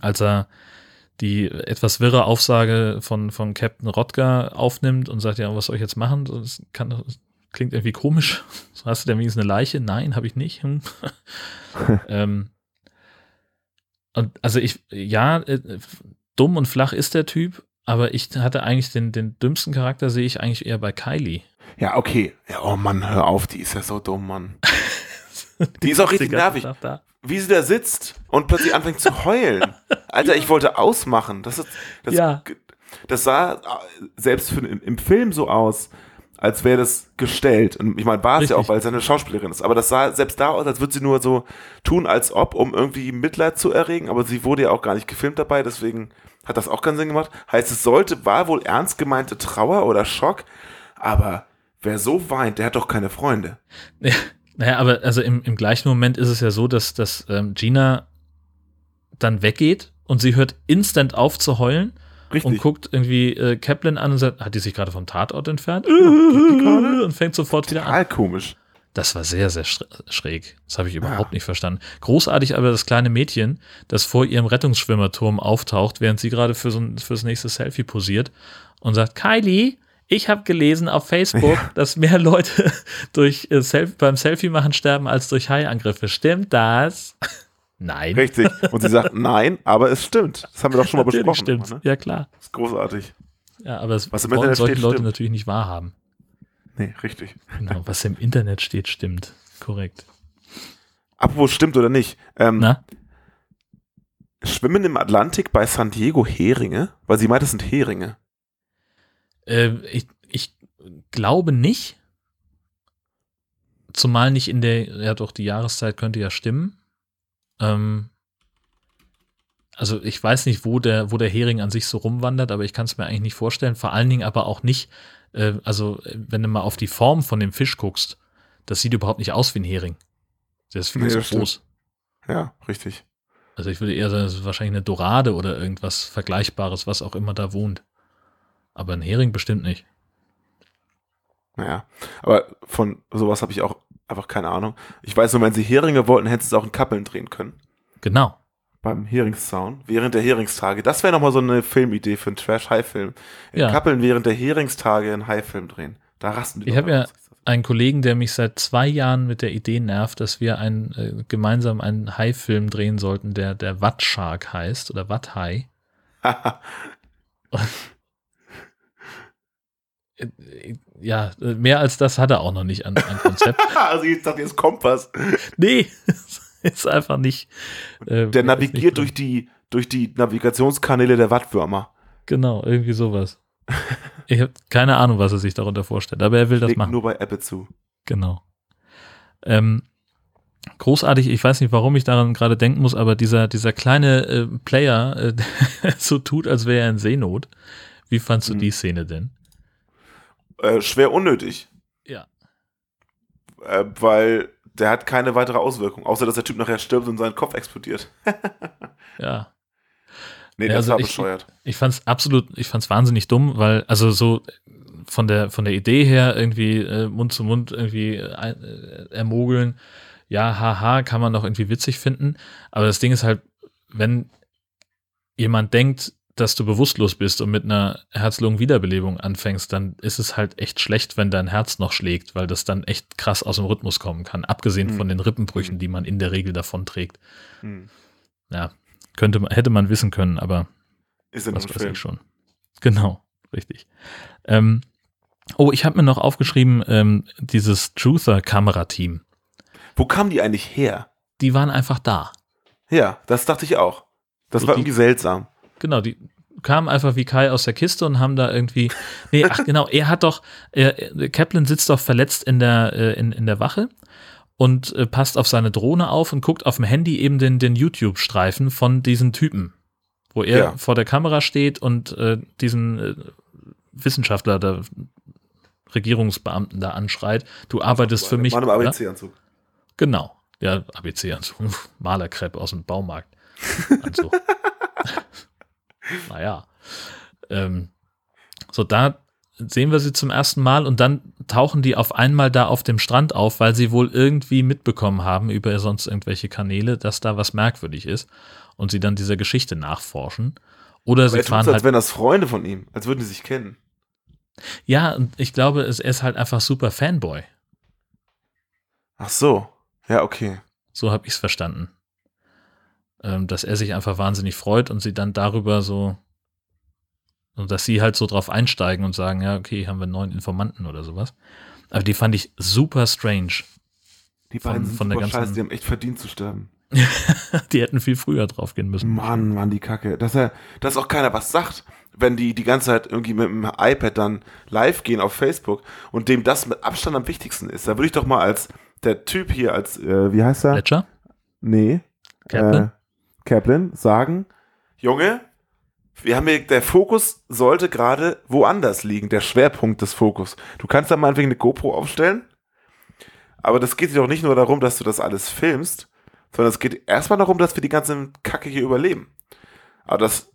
als er die etwas wirre Aufsage von, von Captain Rodger aufnimmt und sagt, ja, was soll ich jetzt machen? Das, kann, klingt irgendwie komisch. Hast du denn wenigstens eine Leiche? Nein, habe ich nicht. Hm. ähm, und also ich, ja, äh, dumm und flach ist der Typ, aber ich hatte eigentlich den, den dümmsten Charakter, sehe ich eigentlich eher bei Kylie. Ja, okay. Ja, oh Mann, hör auf, die ist ja so dumm, Mann. die, die ist auch richtig nervig. Wie sie da sitzt und plötzlich anfängt zu heulen. Alter, ich wollte ausmachen. Das, ist, das, ja. das sah äh, selbst für, im, im Film so aus, als wäre das gestellt. Und ich meine, war es ja auch, weil es eine Schauspielerin ist. Aber das sah selbst da aus, als würde sie nur so tun, als ob, um irgendwie Mitleid zu erregen. Aber sie wurde ja auch gar nicht gefilmt dabei, deswegen hat das auch keinen Sinn gemacht. Heißt, es sollte, war wohl ernst gemeinte Trauer oder Schock. Aber wer so weint, der hat doch keine Freunde. Ja, naja, aber also im, im gleichen Moment ist es ja so, dass, dass ähm, Gina dann weggeht und sie hört instant auf zu heulen Richtig. und guckt irgendwie äh, Kaplan an und sagt, hat die sich gerade vom Tatort entfernt? Ja, und fängt sofort Total wieder an. komisch. Das war sehr, sehr schräg. Das habe ich überhaupt ja. nicht verstanden. Großartig aber das kleine Mädchen, das vor ihrem Rettungsschwimmerturm auftaucht, während sie gerade für so ein, fürs nächste Selfie posiert und sagt, Kylie, ich habe gelesen auf Facebook, ja. dass mehr Leute durch äh, Self beim Selfie machen sterben als durch Haiangriffe. Stimmt das? Nein. Richtig. Und sie sagt nein, aber es stimmt. Das haben wir doch schon mal natürlich besprochen. Stimmt. Ne? Ja, klar. Das ist großartig. Ja, aber es was wollen solche steht, Leute stimmt. natürlich nicht wahrhaben. Nee, richtig. Genau, was im Internet steht, stimmt. Korrekt. Apropos stimmt oder nicht. Ähm, Na? Schwimmen im Atlantik bei San Diego Heringe? Weil sie meint, es sind Heringe. Äh, ich, ich glaube nicht. Zumal nicht in der, ja doch, die Jahreszeit könnte ja stimmen. Ähm, also ich weiß nicht, wo der, wo der Hering an sich so rumwandert, aber ich kann es mir eigentlich nicht vorstellen. Vor allen Dingen aber auch nicht, äh, also wenn du mal auf die Form von dem Fisch guckst, das sieht überhaupt nicht aus wie ein Hering. Der ist viel nee, zu groß. Ja, richtig. Also ich würde eher sagen, es ist wahrscheinlich eine Dorade oder irgendwas Vergleichbares, was auch immer da wohnt. Aber ein Hering bestimmt nicht. Naja, aber von sowas habe ich auch einfach keine Ahnung. Ich weiß nur, wenn sie Heringe wollten, hätten sie es auch in Kappeln drehen können. Genau. Beim Heringszaun, während der Heringstage. Das wäre nochmal so eine Filmidee für einen Trash-High-Film. In Ja. Kappeln während der Heringstage einen High-Film drehen. Da rasten die Ich habe ja einen Kollegen, der mich seit zwei Jahren mit der Idee nervt, dass wir ein, äh, gemeinsam einen Hai-Film drehen sollten, der der Watt Shark heißt oder Watt Hai. Äh, Ja, äh, mehr als das hat er auch noch nicht an, an Konzept. also ich dachte, jetzt kommt was. nee, ist einfach nicht. äh, Der navigiert nicht durch die, durch die Navigationskanäle der Wattwürmer. Genau, irgendwie sowas. Ich habe keine Ahnung, was er sich darunter vorstellt, aber er will das Legt machen. nur bei Apple zu. Genau. Ähm, großartig, ich weiß nicht, warum ich daran gerade denken muss, aber dieser, dieser kleine äh, Player äh, der so tut, als wäre er in Seenot. Wie fandst du Mhm. die Szene denn? Äh, schwer unnötig. Ja. Äh, weil der hat keine weitere Auswirkung, außer dass der Typ nachher stirbt und sein Kopf explodiert. Ja. Nee, Ja, das also war ich- bescheuert. Ich fand's absolut, ich fand's wahnsinnig dumm, weil, also so von der, von der Idee her irgendwie äh, Mund zu Mund irgendwie äh, äh, ermogeln, ja, haha, kann man doch irgendwie witzig finden. Aber das Ding ist halt, wenn jemand denkt, dass du bewusstlos bist und mit einer Herz-Lungen-Wiederbelebung anfängst, dann ist es halt echt schlecht, wenn dein Herz noch schlägt, weil das dann echt krass aus dem Rhythmus kommen kann, abgesehen Hm. von den Rippenbrüchen, die man in der Regel davon trägt. Hm. Ja, könnte man, hätte man wissen können, aber Ist was weiß Film. ich schon. Genau, richtig. Ähm, oh, ich habe mir noch aufgeschrieben, ähm, dieses Truther-Kamerateam. Wo kamen die eigentlich her? Die waren einfach da. Ja, das dachte ich auch. Das So war irgendwie seltsam. Genau, die kamen einfach wie Kai aus der Kiste und haben da irgendwie. Nee, ach genau, er hat doch, er, er- Kaplan sitzt doch verletzt in der, äh, in, in der Wache und äh, passt auf seine Drohne auf und guckt auf dem Handy eben den, den YouTube-Streifen von diesen Typen, wo er Ja. vor der Kamera steht und äh, diesen äh, Wissenschaftler, der Regierungsbeamten da anschreit, du arbeitest für mich. Mann im? ABC-Anzug. Genau. Ja, ABC-Anzug. Malerkrepp aus dem Baumarkt. Anzug. naja. Ähm, so, da sehen wir sie zum ersten Mal und dann tauchen die auf einmal da auf dem Strand auf, weil sie wohl irgendwie mitbekommen haben über sonst irgendwelche Kanäle, dass da was merkwürdig ist und sie dann dieser Geschichte nachforschen. Oder Aber sie fahren als halt. wären das Freunde von ihm, als würden die sich kennen. Ja, und ich glaube, es, er ist halt einfach super Fanboy. Ach so. Ja, okay. So habe ich es verstanden. Ähm, dass er sich einfach wahnsinnig freut und sie dann darüber so, und dass sie halt so drauf einsteigen und sagen, ja, okay, haben wir einen neuen Informanten oder sowas. Aber die fand ich super strange. Die Von- beiden sind von der ganzen- scheiße, die haben echt verdient zu sterben. die hätten viel früher drauf gehen müssen. Mann, Mann, die Kacke. Dass er, dass auch keiner was sagt, wenn die die ganze Zeit irgendwie mit dem iPad dann live gehen auf Facebook und dem das mit Abstand am wichtigsten ist. Da würde ich doch mal als der Typ hier, als, äh, wie heißt er? Ledger? Nee. Kaplan? Kaplan sagen, Junge, wir haben hier, der Fokus sollte gerade woanders liegen, der Schwerpunkt des Fokus. Du kannst da meinetwegen eine GoPro aufstellen, aber das geht dir doch nicht nur darum, dass du das alles filmst, sondern es geht erstmal darum, dass wir die ganze Kacke hier überleben. Aber das,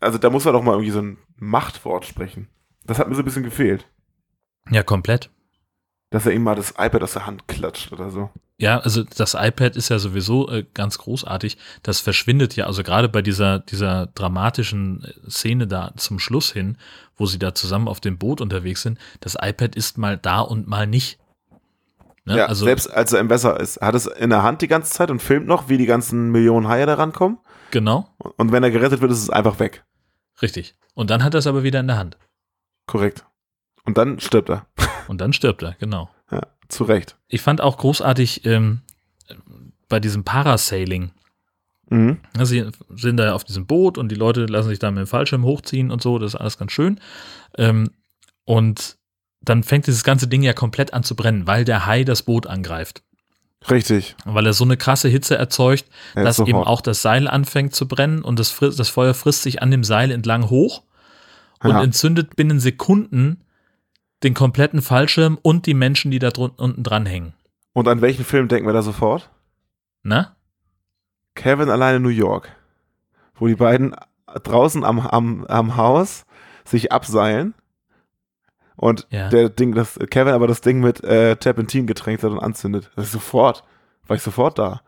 also da muss man doch mal irgendwie so ein Machtwort sprechen. Das hat mir so ein bisschen gefehlt. Ja, komplett. Dass er ihm mal das iPad aus der Hand klatscht oder so. Ja, also das iPad ist ja sowieso äh, ganz großartig. Das verschwindet ja, also gerade bei dieser, dieser dramatischen äh, Szene da zum Schluss hin, wo sie da zusammen auf dem Boot unterwegs sind, das iPad ist mal da und mal nicht. Ne? Ja, also, selbst als er im Wasser ist, hat es in der Hand die ganze Zeit und filmt noch, wie die ganzen Millionen Haie da rankommen. genau, Und wenn er gerettet wird, ist es einfach weg. richtig. Und dann hat er es aber wieder in der Hand. Korrekt. Und dann stirbt er. Und dann stirbt er, genau. Ja, zu Recht. Ich fand auch großartig ähm, bei diesem Parasailing. Mhm. Ja, Sie sind da auf diesem Boot und die Leute lassen sich da mit dem Fallschirm hochziehen und so, das ist alles ganz schön. Ähm, und dann fängt dieses ganze Ding ja komplett an zu brennen, weil der Hai das Boot angreift. Richtig. Und weil er so eine krasse Hitze erzeugt, Er ist dass eben hot. auch das Seil anfängt zu brennen und das, das Feuer frisst sich an dem Seil entlang hoch und Ja. entzündet binnen Sekunden den kompletten Fallschirm und die Menschen, die da drun unten dran hängen. Und an welchen Film denken wir da sofort? Na? Kevin alleine in New York, wo die beiden draußen am, am, am Haus sich abseilen und Ja. der Ding, das Kevin aber das Ding mit äh, Terpentin getränkt hat und anzündet. Das ist sofort, war ich sofort da.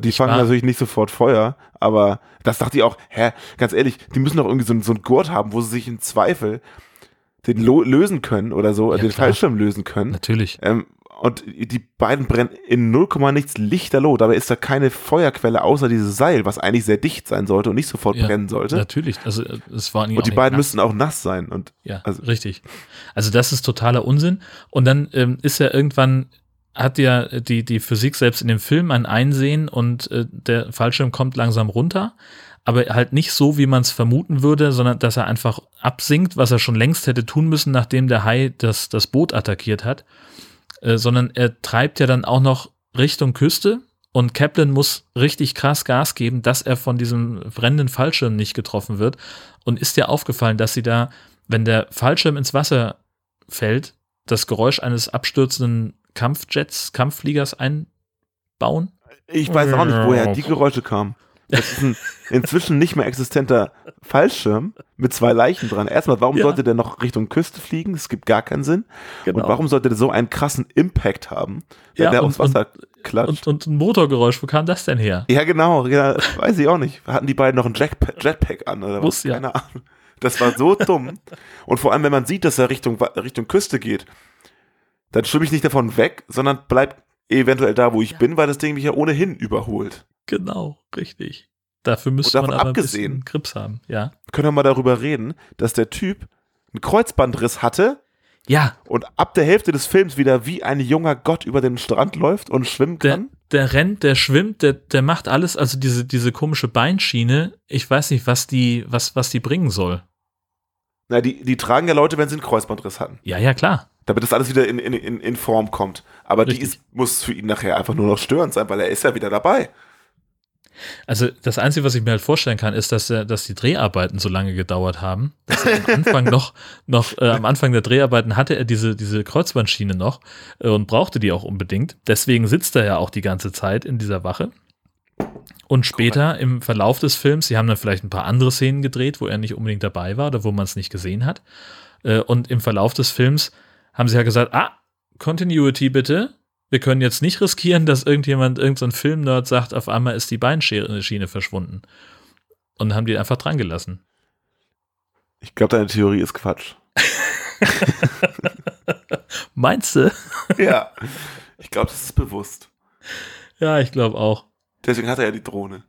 Die Ich fangen war- natürlich nicht sofort Feuer, aber das dachte ich auch, hä, ganz ehrlich, die müssen doch irgendwie so, ein- so einen Gurt haben, wo sie sich im Zweifel den lo lösen können oder so, Ja, den klar. Fallschirm lösen können. Natürlich. Ähm, und die beiden brennen in 0, nichts lichterloh. Dabei ist da keine Feuerquelle außer dieses Seil, was eigentlich sehr dicht sein sollte und nicht sofort Ja, brennen sollte. Natürlich. Also äh, es war Und die beiden müssten auch nass sein. Und Ja, Also- richtig. Also das ist totaler Unsinn. Und dann ähm, ist ja irgendwann, hat ja die, die Physik selbst in dem Film ein Einsehen und äh, der Fallschirm kommt langsam runter. Aber halt nicht so, wie man es vermuten würde, sondern dass er einfach absinkt, was er schon längst hätte tun müssen, nachdem der Hai das, das Boot attackiert hat. Äh, sondern er treibt ja dann auch noch Richtung Küste und Kaplan muss richtig krass Gas geben, dass er von diesem brennenden Fallschirm nicht getroffen wird. Und ist dir aufgefallen, dass sie da, wenn der Fallschirm ins Wasser fällt, das Geräusch eines abstürzenden Kampfjets, Kampffliegers einbauen? ich weiß auch nicht, woher die Geräusche kamen. Das ist ein inzwischen nicht mehr existenter Fallschirm mit zwei Leichen dran. Erstmal, warum Ja. sollte der noch Richtung Küste fliegen? Das gibt gar keinen Sinn. Genau. Und warum sollte der so einen krassen Impact haben, wenn Ja, der und- aufs Wasser klatscht? Und, und ein Motorgeräusch, wo kam das denn her? ja, genau. Ja, weiß ich auch nicht. Hatten die beiden noch ein Jetpack, Jetpack an oder was? Muss ja. Keine Ahnung. Das war so dumm. Und vor allem, wenn man sieht, dass er Richtung, Richtung Küste geht, dann schwimme ich nicht davon weg, sondern bleib eventuell da, wo ich bin, weil das Ding mich ja ohnehin überholt. Genau, richtig. Dafür müsste man aber abgesehen- ein bisschen Grips haben, ja. Können wir mal darüber reden, dass der Typ einen Kreuzbandriss hatte Ja, und ab der Hälfte des Films wieder wie ein junger Gott über den Strand läuft und schwimmen der, kann? der rennt, der schwimmt, der, der macht alles, also diese, diese komische Beinschiene, ich weiß nicht, was die, was, was die bringen soll. Na, die, die tragen ja Leute, wenn sie einen Kreuzbandriss hatten. Ja, ja, klar. Damit das alles wieder in, in, in, in Form kommt. Aber die Richtig. ist, muss für ihn nachher einfach nur noch störend sein, weil er ist ja wieder dabei. Also das Einzige, was ich mir halt vorstellen kann, ist, dass, er, dass die Dreharbeiten so lange gedauert haben. Dass er am Anfang noch, noch äh, am Anfang der Dreharbeiten hatte er diese, diese Kreuzbandschiene noch äh, und brauchte die auch unbedingt. Deswegen sitzt er ja auch die ganze Zeit in dieser Wache. Und später im Verlauf des Films, sie haben dann vielleicht ein paar andere Szenen gedreht, wo er nicht unbedingt dabei war oder wo man es nicht gesehen hat. Äh, und im Verlauf des Films haben sie ja gesagt, ah, Continuity bitte. Wir können jetzt nicht riskieren, dass irgendjemand, irgendein so Filmnerd sagt, auf einmal ist die Beinschiene verschwunden. Und haben die einfach dran gelassen. Ich glaube, deine Theorie ist Quatsch. Meinst du? ja. Ich glaube, das ist bewusst. Ja, ich glaube auch. Deswegen hat er ja die Drohne.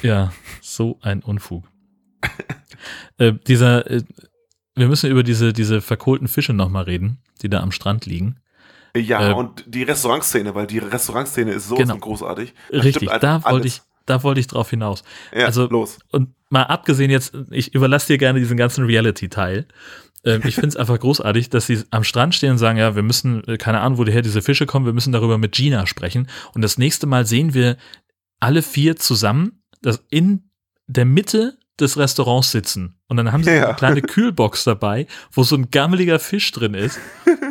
Ja, so ein Unfug. äh, dieser, äh, wir müssen über diese, diese verkohlten Fische nochmal reden, die da am Strand liegen. Ja, Äh, und die Restaurantszene, weil die Restaurantszene ist so Genau. großartig. Da Richtig, stimmt da wollte ich, da wollte ich drauf hinaus. Ja, also- los. Und mal abgesehen jetzt, ich überlasse dir gerne diesen ganzen Reality-Teil. Ähm, ich finde es einfach großartig, dass sie am Strand stehen und sagen, ja, wir müssen, äh, keine Ahnung, woher diese Fische kommen, wir müssen darüber mit Gina sprechen. Und das nächste Mal sehen wir alle vier zusammen, das in der Mitte des Restaurants sitzen. Und dann haben sie Ja. eine kleine Kühlbox dabei, wo so ein gammeliger Fisch drin ist.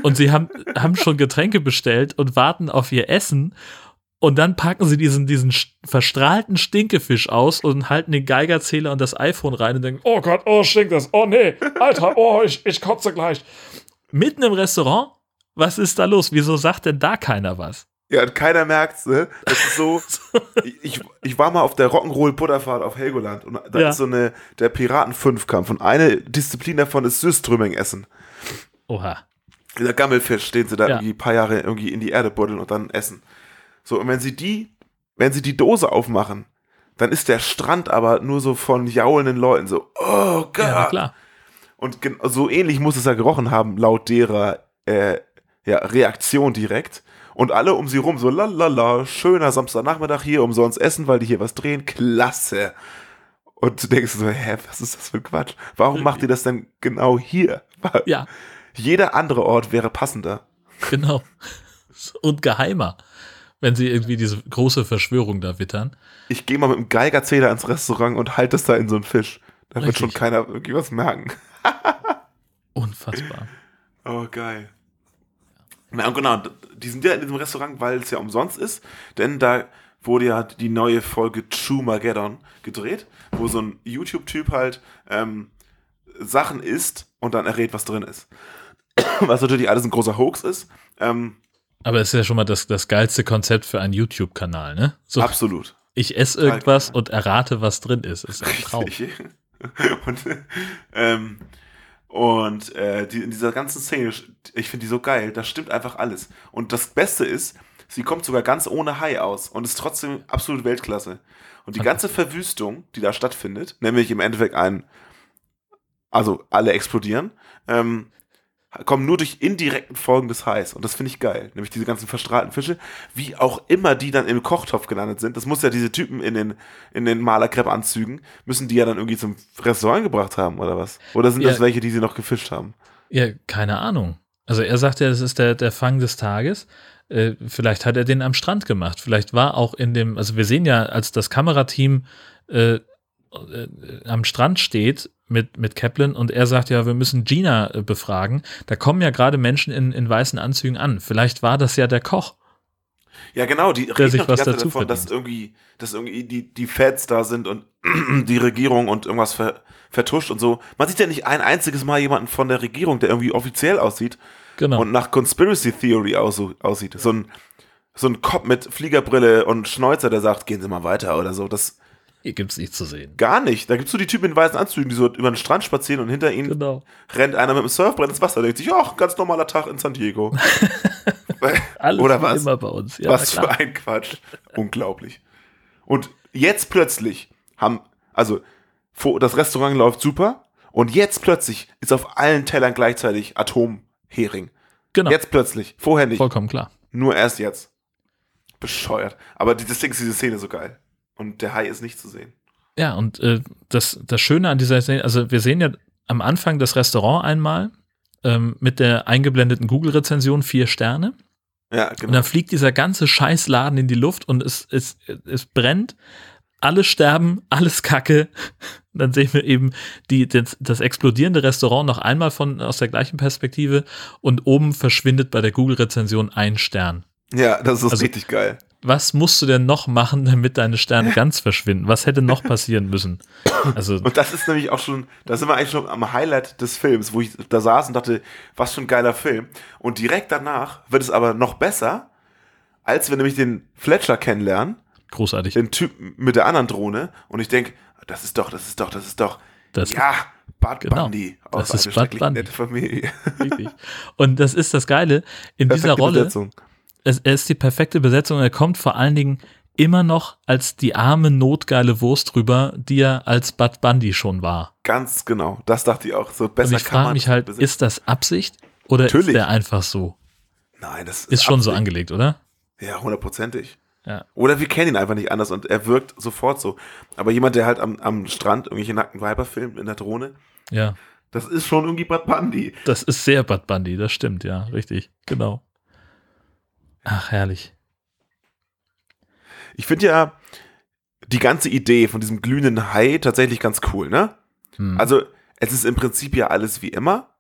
Und sie haben, haben schon Getränke bestellt und warten auf ihr Essen. Und dann packen sie diesen, diesen verstrahlten Stinkefisch aus und halten den Geigerzähler und das iPhone rein und denken, oh Gott, oh, stinkt das. Oh nee, Alter, oh, ich, ich kotze gleich. Mitten im Restaurant? Was ist da los? Wieso sagt denn da keiner was? Ja, und keiner merkt's, ne? Das ist so. ich, ich war mal auf der Rock'n'Roll Butterfahrt auf Helgoland und da Ja. ist so eine der Piraten Fünfkampf und eine Disziplin davon ist Süßströming essen. Oha. Dieser Gammelfisch, den sie da Ja. irgendwie ein paar Jahre irgendwie in die Erde buddeln und dann essen. So, und wenn sie die, wenn sie die Dose aufmachen, dann ist der Strand aber nur so von jaulenden Leuten so, oh Gott. Ja, klar. Und so ähnlich muss es ja gerochen haben, laut derer äh, ja, Reaktion direkt. Und alle um sie rum so, lalala, schöner Samstagnachmittag hier, umsonst essen, weil die hier was drehen, klasse. Und du denkst so, hä, was ist das für Quatsch? Warum macht ihr das denn genau hier? Ja, Jeder andere Ort wäre passender. genau. Und geheimer, wenn sie irgendwie diese große Verschwörung da wittern. Ich gehe mal mit dem Geigerzähler ins Restaurant und halte das da in so einen Fisch. Da wird schon keiner irgendwie was merken. Unfassbar. Oh, geil. Na und genau, die sind ja in diesem Restaurant, weil es ja umsonst ist, denn da wurde ja die neue Folge True Mageddon gedreht, wo so ein YouTube-Typ halt ähm, Sachen isst und dann errät, was drin ist. was natürlich alles ein großer Hoax ist. Ähm, Aber es ist ja schon mal das, das geilste Konzept für einen YouTube-Kanal, ne? So, absolut. Ich esse irgendwas und errate, was drin ist. Ist ein Traum. und ähm, und äh, die, in dieser ganzen Szene, ich finde die so geil, da stimmt einfach alles. Und das Beste ist, sie kommt sogar ganz ohne Hai aus und ist trotzdem absolut Weltklasse. Und die ganze Verwüstung, die da stattfindet, nämlich im Endeffekt ein, also alle explodieren, ähm, kommen nur durch indirekten Folgen des Hais. Und das finde ich geil. Nämlich diese ganzen verstrahlten Fische, wie auch immer die dann im Kochtopf gelandet sind. Das muss ja diese Typen in den, in den Malerkrepp-Anzügen, müssen die ja dann irgendwie zum Restaurant gebracht haben oder was? Oder sind ja. das welche, die sie noch gefischt haben? Ja, keine Ahnung. Also er sagt ja, das ist der, der Fang des Tages. Äh, vielleicht hat er den am Strand gemacht. Vielleicht war auch in dem, also wir sehen ja, als das Kamerateam äh, äh, am Strand steht, mit, mit Kaplan und er sagt ja, wir müssen Gina äh, befragen. Da kommen ja gerade Menschen in, in weißen Anzügen an. Vielleicht war das ja der Koch. Ja, genau, die der sich was dazu davon, dass irgendwie, dass irgendwie die, die Feds da sind und die Regierung und irgendwas ver, vertuscht und so. Man sieht ja nicht ein einziges Mal jemanden von der Regierung, der irgendwie offiziell aussieht genau. und nach Conspiracy Theory aus, aussieht. So ein, so ein Kopf mit Fliegerbrille und Schnäuzer, der sagt, gehen Sie mal weiter oder so. Das, hier gibt es nichts zu sehen. Gar nicht. Da gibt es so die Typen in weißen Anzügen, die so über den Strand spazieren und hinter ihnen genau. rennt einer mit dem Surfbrett ins Wasser. Da denkt sich, ach, ganz normaler Tag in San Diego. Alles Oder was? immer bei uns. Ja, was für ein Quatsch. Unglaublich. Und jetzt plötzlich haben, also das Restaurant läuft super und jetzt plötzlich ist auf allen Tellern gleichzeitig Atomhering. Genau. Jetzt plötzlich. Vorher nicht. Vollkommen klar. Nur erst jetzt. Bescheuert. Aber deswegen ist diese Szene so geil. Und der Hai ist nicht zu sehen. Ja, und äh, das, das Schöne an dieser Szene, also wir sehen ja am Anfang das Restaurant einmal ähm, mit der eingeblendeten Google-Rezension vier Sterne. Ja, genau. Und dann fliegt dieser ganze Scheißladen in die Luft und es, es, es brennt. Alle sterben, alles Kacke. Dann sehen wir eben die, das, das explodierende Restaurant noch einmal von, aus der gleichen Perspektive und oben verschwindet bei der Google-Rezension ein Stern. Ja, das ist also, richtig geil was musst du denn noch machen, damit deine Sterne ganz verschwinden? Was hätte noch passieren müssen? Also und das ist nämlich auch schon, da sind wir eigentlich schon am Highlight des Films, wo ich da saß und dachte, was für ein geiler Film. Und direkt danach wird es aber noch besser, als wir nämlich den Fletcher kennenlernen. Großartig. Den Typ mit der anderen Drohne. Und ich denke, das ist doch, das ist doch, das ist doch. Das ja, Bud genau, Bundy. Das ist Bud Bundy. Nette Familie. Richtig. Und das ist das Geile. In Perfekte dieser Rolle. Besetzung es, er ist die perfekte Besetzung. Er kommt vor allen Dingen immer noch als die arme, notgeile Wurst rüber, die er als Bud Bundy schon war. Ganz genau. Das dachte ich auch. So besser Und ich frage mich halt, besitzen. ist das Absicht oder Natürlich. ist der einfach so? Nein, das ist, ist schon Absicht. so angelegt, oder? Ja, hundertprozentig. Ja. Oder wir kennen ihn einfach nicht anders und er wirkt sofort so. Aber jemand, der halt am, am Strand irgendwelche nackten Weiber filmt in der Drohne, ja. das ist schon irgendwie Bud Bundy. Das ist sehr Bud Bundy, das stimmt, ja, richtig, genau. Ach, herrlich. Ich finde ja die ganze Idee von diesem glühenden Hai tatsächlich ganz cool, ne? Hm. Also, es ist im Prinzip ja alles wie immer,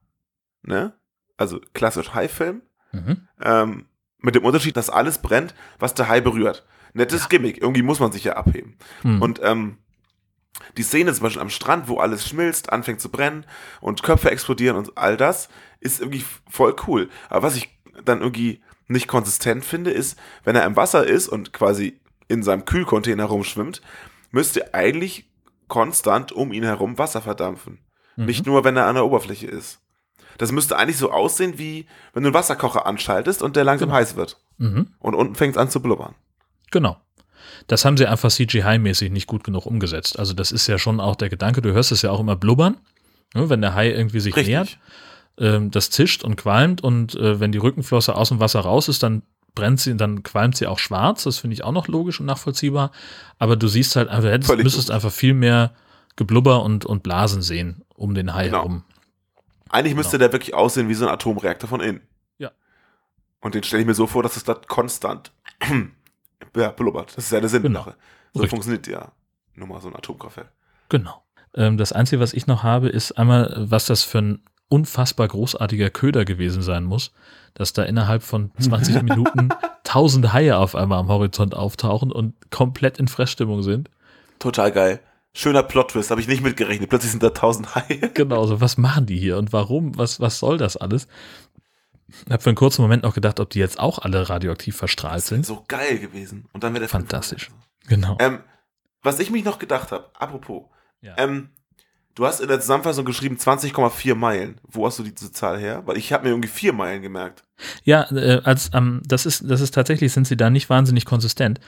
ne? Also klassisch Hai-Film. Mhm. Ähm, mit dem Unterschied, dass alles brennt, was der Hai berührt. Nettes ja. Gimmick. Irgendwie muss man sich ja abheben. Mhm. Und ähm, die Szene zum Beispiel am Strand, wo alles schmilzt, anfängt zu brennen und Köpfe explodieren und all das, ist irgendwie voll cool. Aber was ich dann irgendwie nicht konsistent finde, ist, wenn er im Wasser ist und quasi in seinem Kühlcontainer rumschwimmt, müsste eigentlich konstant um ihn herum Wasser verdampfen. Mhm. Nicht nur, wenn er an der Oberfläche ist. Das müsste eigentlich so aussehen, wie wenn du einen Wasserkocher anschaltest und der langsam genau. heiß wird. Mhm. Und unten fängt es an zu blubbern. Genau. Das haben sie einfach CGI-mäßig nicht gut genug umgesetzt. Also, das ist ja schon auch der Gedanke, du hörst es ja auch immer blubbern, ne, wenn der Hai irgendwie sich Richtig. nähert ähm, das zischt und qualmt und äh, wenn die Rückenflosse aus dem Wasser raus ist, dann brennt sie, dann qualmt sie auch schwarz. Das finde ich auch noch logisch und nachvollziehbar. Aber du siehst halt, also hättest, müsstest gut. einfach viel mehr Geblubber und, und Blasen sehen um den Hai genau. herum. Eigentlich müsste genau. der wirklich aussehen wie so ein Atomreaktor von innen. Ja. Und den stelle ich mir so vor, dass es da konstant ja, blubbert. Das ist ja der Sinn genau. So Richtig. funktioniert ja nur mal so ein Atomkraftwerk. Genau. Ähm, das Einzige, was ich noch habe, ist einmal, was das für ein unfassbar großartiger Köder gewesen sein muss, dass da innerhalb von 20 Minuten tausend Haie auf einmal am Horizont auftauchen und komplett in Fressstimmung sind. Total geil. Schöner Plot-Twist, habe ich nicht mitgerechnet. Plötzlich sind da tausend Haie. Genau, so was machen die hier und warum? Was, was soll das alles? Ich habe für einen kurzen Moment noch gedacht, ob die jetzt auch alle radioaktiv verstrahlt sind. So geil gewesen. Und dann wäre der Fantastisch. Genau. Ähm, was ich mich noch gedacht habe, apropos, ja. ähm, du hast in der Zusammenfassung geschrieben 20,4 Meilen. Wo hast du diese Zahl her? Weil ich habe mir irgendwie vier Meilen gemerkt. Ja, äh, als ähm, das ist, das ist tatsächlich, sind sie da nicht wahnsinnig konsistent.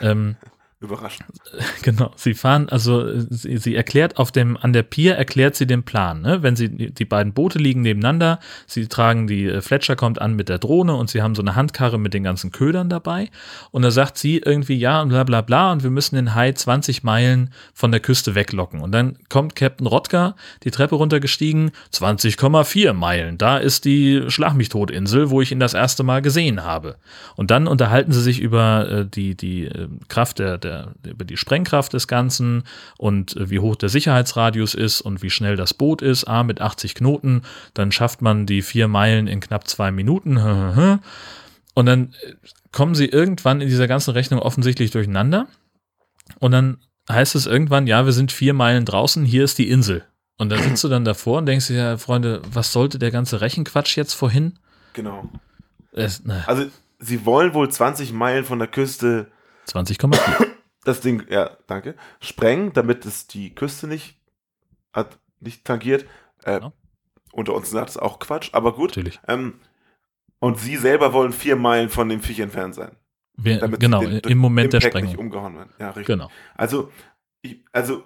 Ähm, Überraschend. Genau. Sie fahren, also sie, sie, erklärt auf dem, an der Pier erklärt sie den Plan. Ne? Wenn sie, die beiden Boote liegen nebeneinander, sie tragen, die äh, Fletcher kommt an mit der Drohne und sie haben so eine Handkarre mit den ganzen Ködern dabei. Und da sagt sie irgendwie, ja, und bla bla bla, und wir müssen den Hai 20 Meilen von der Küste weglocken. Und dann kommt Captain Rotka die Treppe runtergestiegen, 20,4 Meilen. Da ist die Schlag mich tot Insel, wo ich ihn das erste Mal gesehen habe. Und dann unterhalten sie sich über äh, die, die äh, Kraft der, der der, über die Sprengkraft des Ganzen und äh, wie hoch der Sicherheitsradius ist und wie schnell das Boot ist. A, mit 80 Knoten, dann schafft man die vier Meilen in knapp zwei Minuten. Und dann äh, kommen sie irgendwann in dieser ganzen Rechnung offensichtlich durcheinander. Und dann heißt es irgendwann, ja, wir sind vier Meilen draußen, hier ist die Insel. Und dann sitzt du dann davor und denkst dir, ja, Freunde, was sollte der ganze Rechenquatsch jetzt vorhin? Genau. Es, also, sie wollen wohl 20 Meilen von der Küste 20,4 das Ding, ja, danke, sprengen, damit es die Küste nicht, hat, nicht tangiert. Äh, genau. Unter uns sagt es auch Quatsch, aber gut. Natürlich. Ähm, und sie selber wollen vier Meilen von dem Viech entfernt sein. Wir, genau, den, im Moment Impact der Sprengung. Nicht umgehauen werden. Ja, richtig. Genau. Also, ich, also,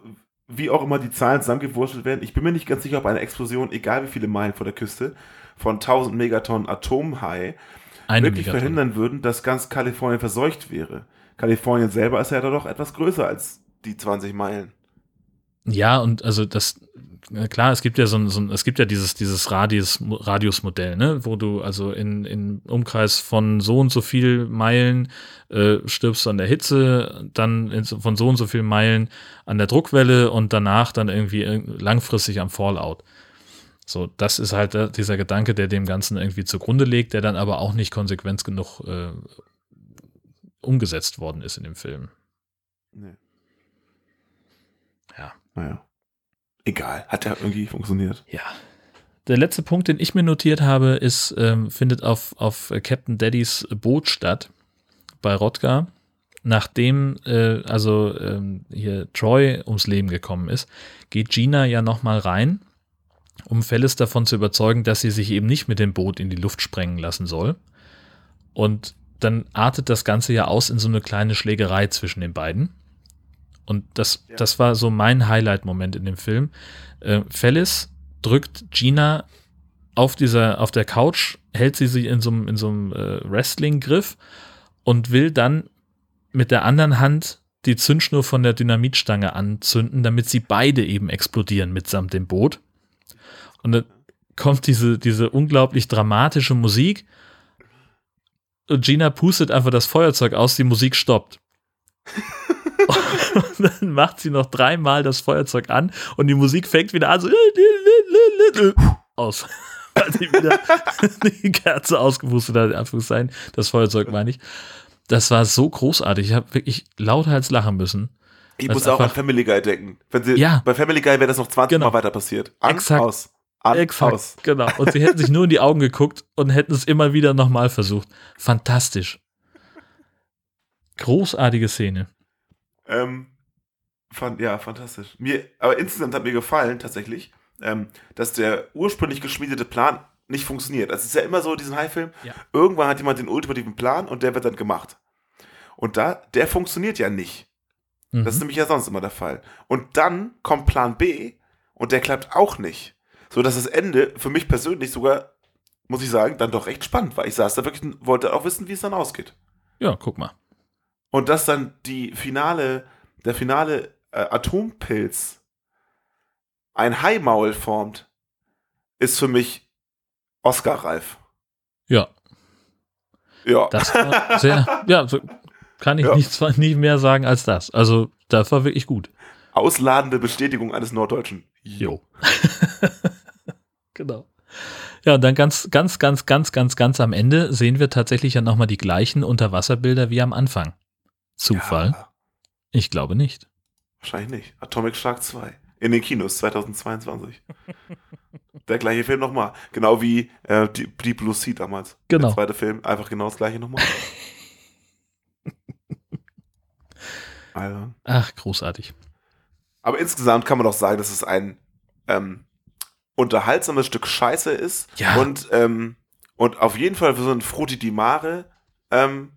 wie auch immer die Zahlen zusammengewurschtelt werden, ich bin mir nicht ganz sicher, ob eine Explosion, egal wie viele Meilen vor der Küste, von 1000 Megatonnen Atomhai eine wirklich Megatonne. verhindern würden, dass ganz Kalifornien verseucht wäre. Kalifornien selber ist ja doch etwas größer als die 20 Meilen. Ja, und also das, klar, es gibt ja so so es gibt ja dieses, dieses Radius, Radiusmodell, ne, wo du also in, in Umkreis von so und so viel Meilen äh, stirbst an der Hitze, dann in, von so und so viel Meilen an der Druckwelle und danach dann irgendwie langfristig am Fallout. So, das ist halt der, dieser Gedanke, der dem Ganzen irgendwie zugrunde legt, der dann aber auch nicht konsequent genug äh, umgesetzt worden ist in dem Film. Nee. Ja. Naja. Egal, hat ja irgendwie funktioniert. Ja. Der letzte Punkt, den ich mir notiert habe, ist, ähm, findet auf, auf Captain Daddys Boot statt, bei Rodgar. Nachdem äh, also ähm, hier Troy ums Leben gekommen ist, geht Gina ja nochmal rein, um Phyllis davon zu überzeugen, dass sie sich eben nicht mit dem Boot in die Luft sprengen lassen soll. Und dann artet das Ganze ja aus in so eine kleine Schlägerei zwischen den beiden. Und das, ja. das war so mein Highlight-Moment in dem Film. Äh, Phyllis drückt Gina auf dieser, auf der Couch, hält sie sie in so einem, in so einem äh, Wrestling-Griff und will dann mit der anderen Hand die Zündschnur von der Dynamitstange anzünden, damit sie beide eben explodieren mitsamt dem Boot. Und dann kommt diese, diese unglaublich dramatische Musik Gina pustet einfach das Feuerzeug aus, die Musik stoppt. und dann macht sie noch dreimal das Feuerzeug an und die Musik fängt wieder an so aus. Weil sie wieder die Kerze ausgepustet hat, in Anführungszeichen. Das Feuerzeug meine ich. Das war so großartig. Ich habe wirklich lauthals lachen müssen. Ich muss auch an Family Guy denken. Wenn sie, ja. Bei Family Guy wäre das noch 20 genau. Mal weiter passiert. An, Exakt. Aus. An, Exakt, aus. genau. Und sie hätten sich nur in die Augen geguckt und hätten es immer wieder nochmal versucht. Fantastisch. Großartige Szene. Ähm, fand, ja, fantastisch. Mir, aber insgesamt hat mir gefallen, tatsächlich, ähm, dass der ursprünglich geschmiedete Plan nicht funktioniert. Also es ist ja immer so, diesen High-Film, ja. irgendwann hat jemand den ultimativen Plan und der wird dann gemacht. Und da, der funktioniert ja nicht. Mhm. Das ist mhm. nämlich ja sonst immer der Fall. Und dann kommt Plan B und der klappt auch nicht so dass das Ende für mich persönlich sogar, muss ich sagen, dann doch recht spannend war. Ich saß da wirklich und wollte auch wissen, wie es dann ausgeht. Ja, guck mal. Und dass dann die finale, der finale äh, Atompilz ein Haimaul formt, ist für mich Oscar-reif. Ja. Ja. Das war sehr, ja, so kann ich ja. nichts nicht mehr sagen als das. Also, das war wirklich gut. Ausladende Bestätigung eines Norddeutschen. Jo. genau. Ja, und dann ganz, ganz, ganz, ganz, ganz, ganz am Ende sehen wir tatsächlich ja nochmal die gleichen Unterwasserbilder wie am Anfang. Zufall? Ja. Ich glaube nicht. Wahrscheinlich nicht. Atomic Shark 2. In den Kinos 2022. Der gleiche Film nochmal. Genau wie äh, die, die Blue Sea damals. Genau. Der zweite Film, einfach genau das gleiche nochmal. also. Ach, großartig. Aber insgesamt kann man doch sagen, dass es ein ähm, unterhaltsames Stück Scheiße ist. Ja. Und, ähm, und auf jeden Fall für so einen Frutti di Mare ähm,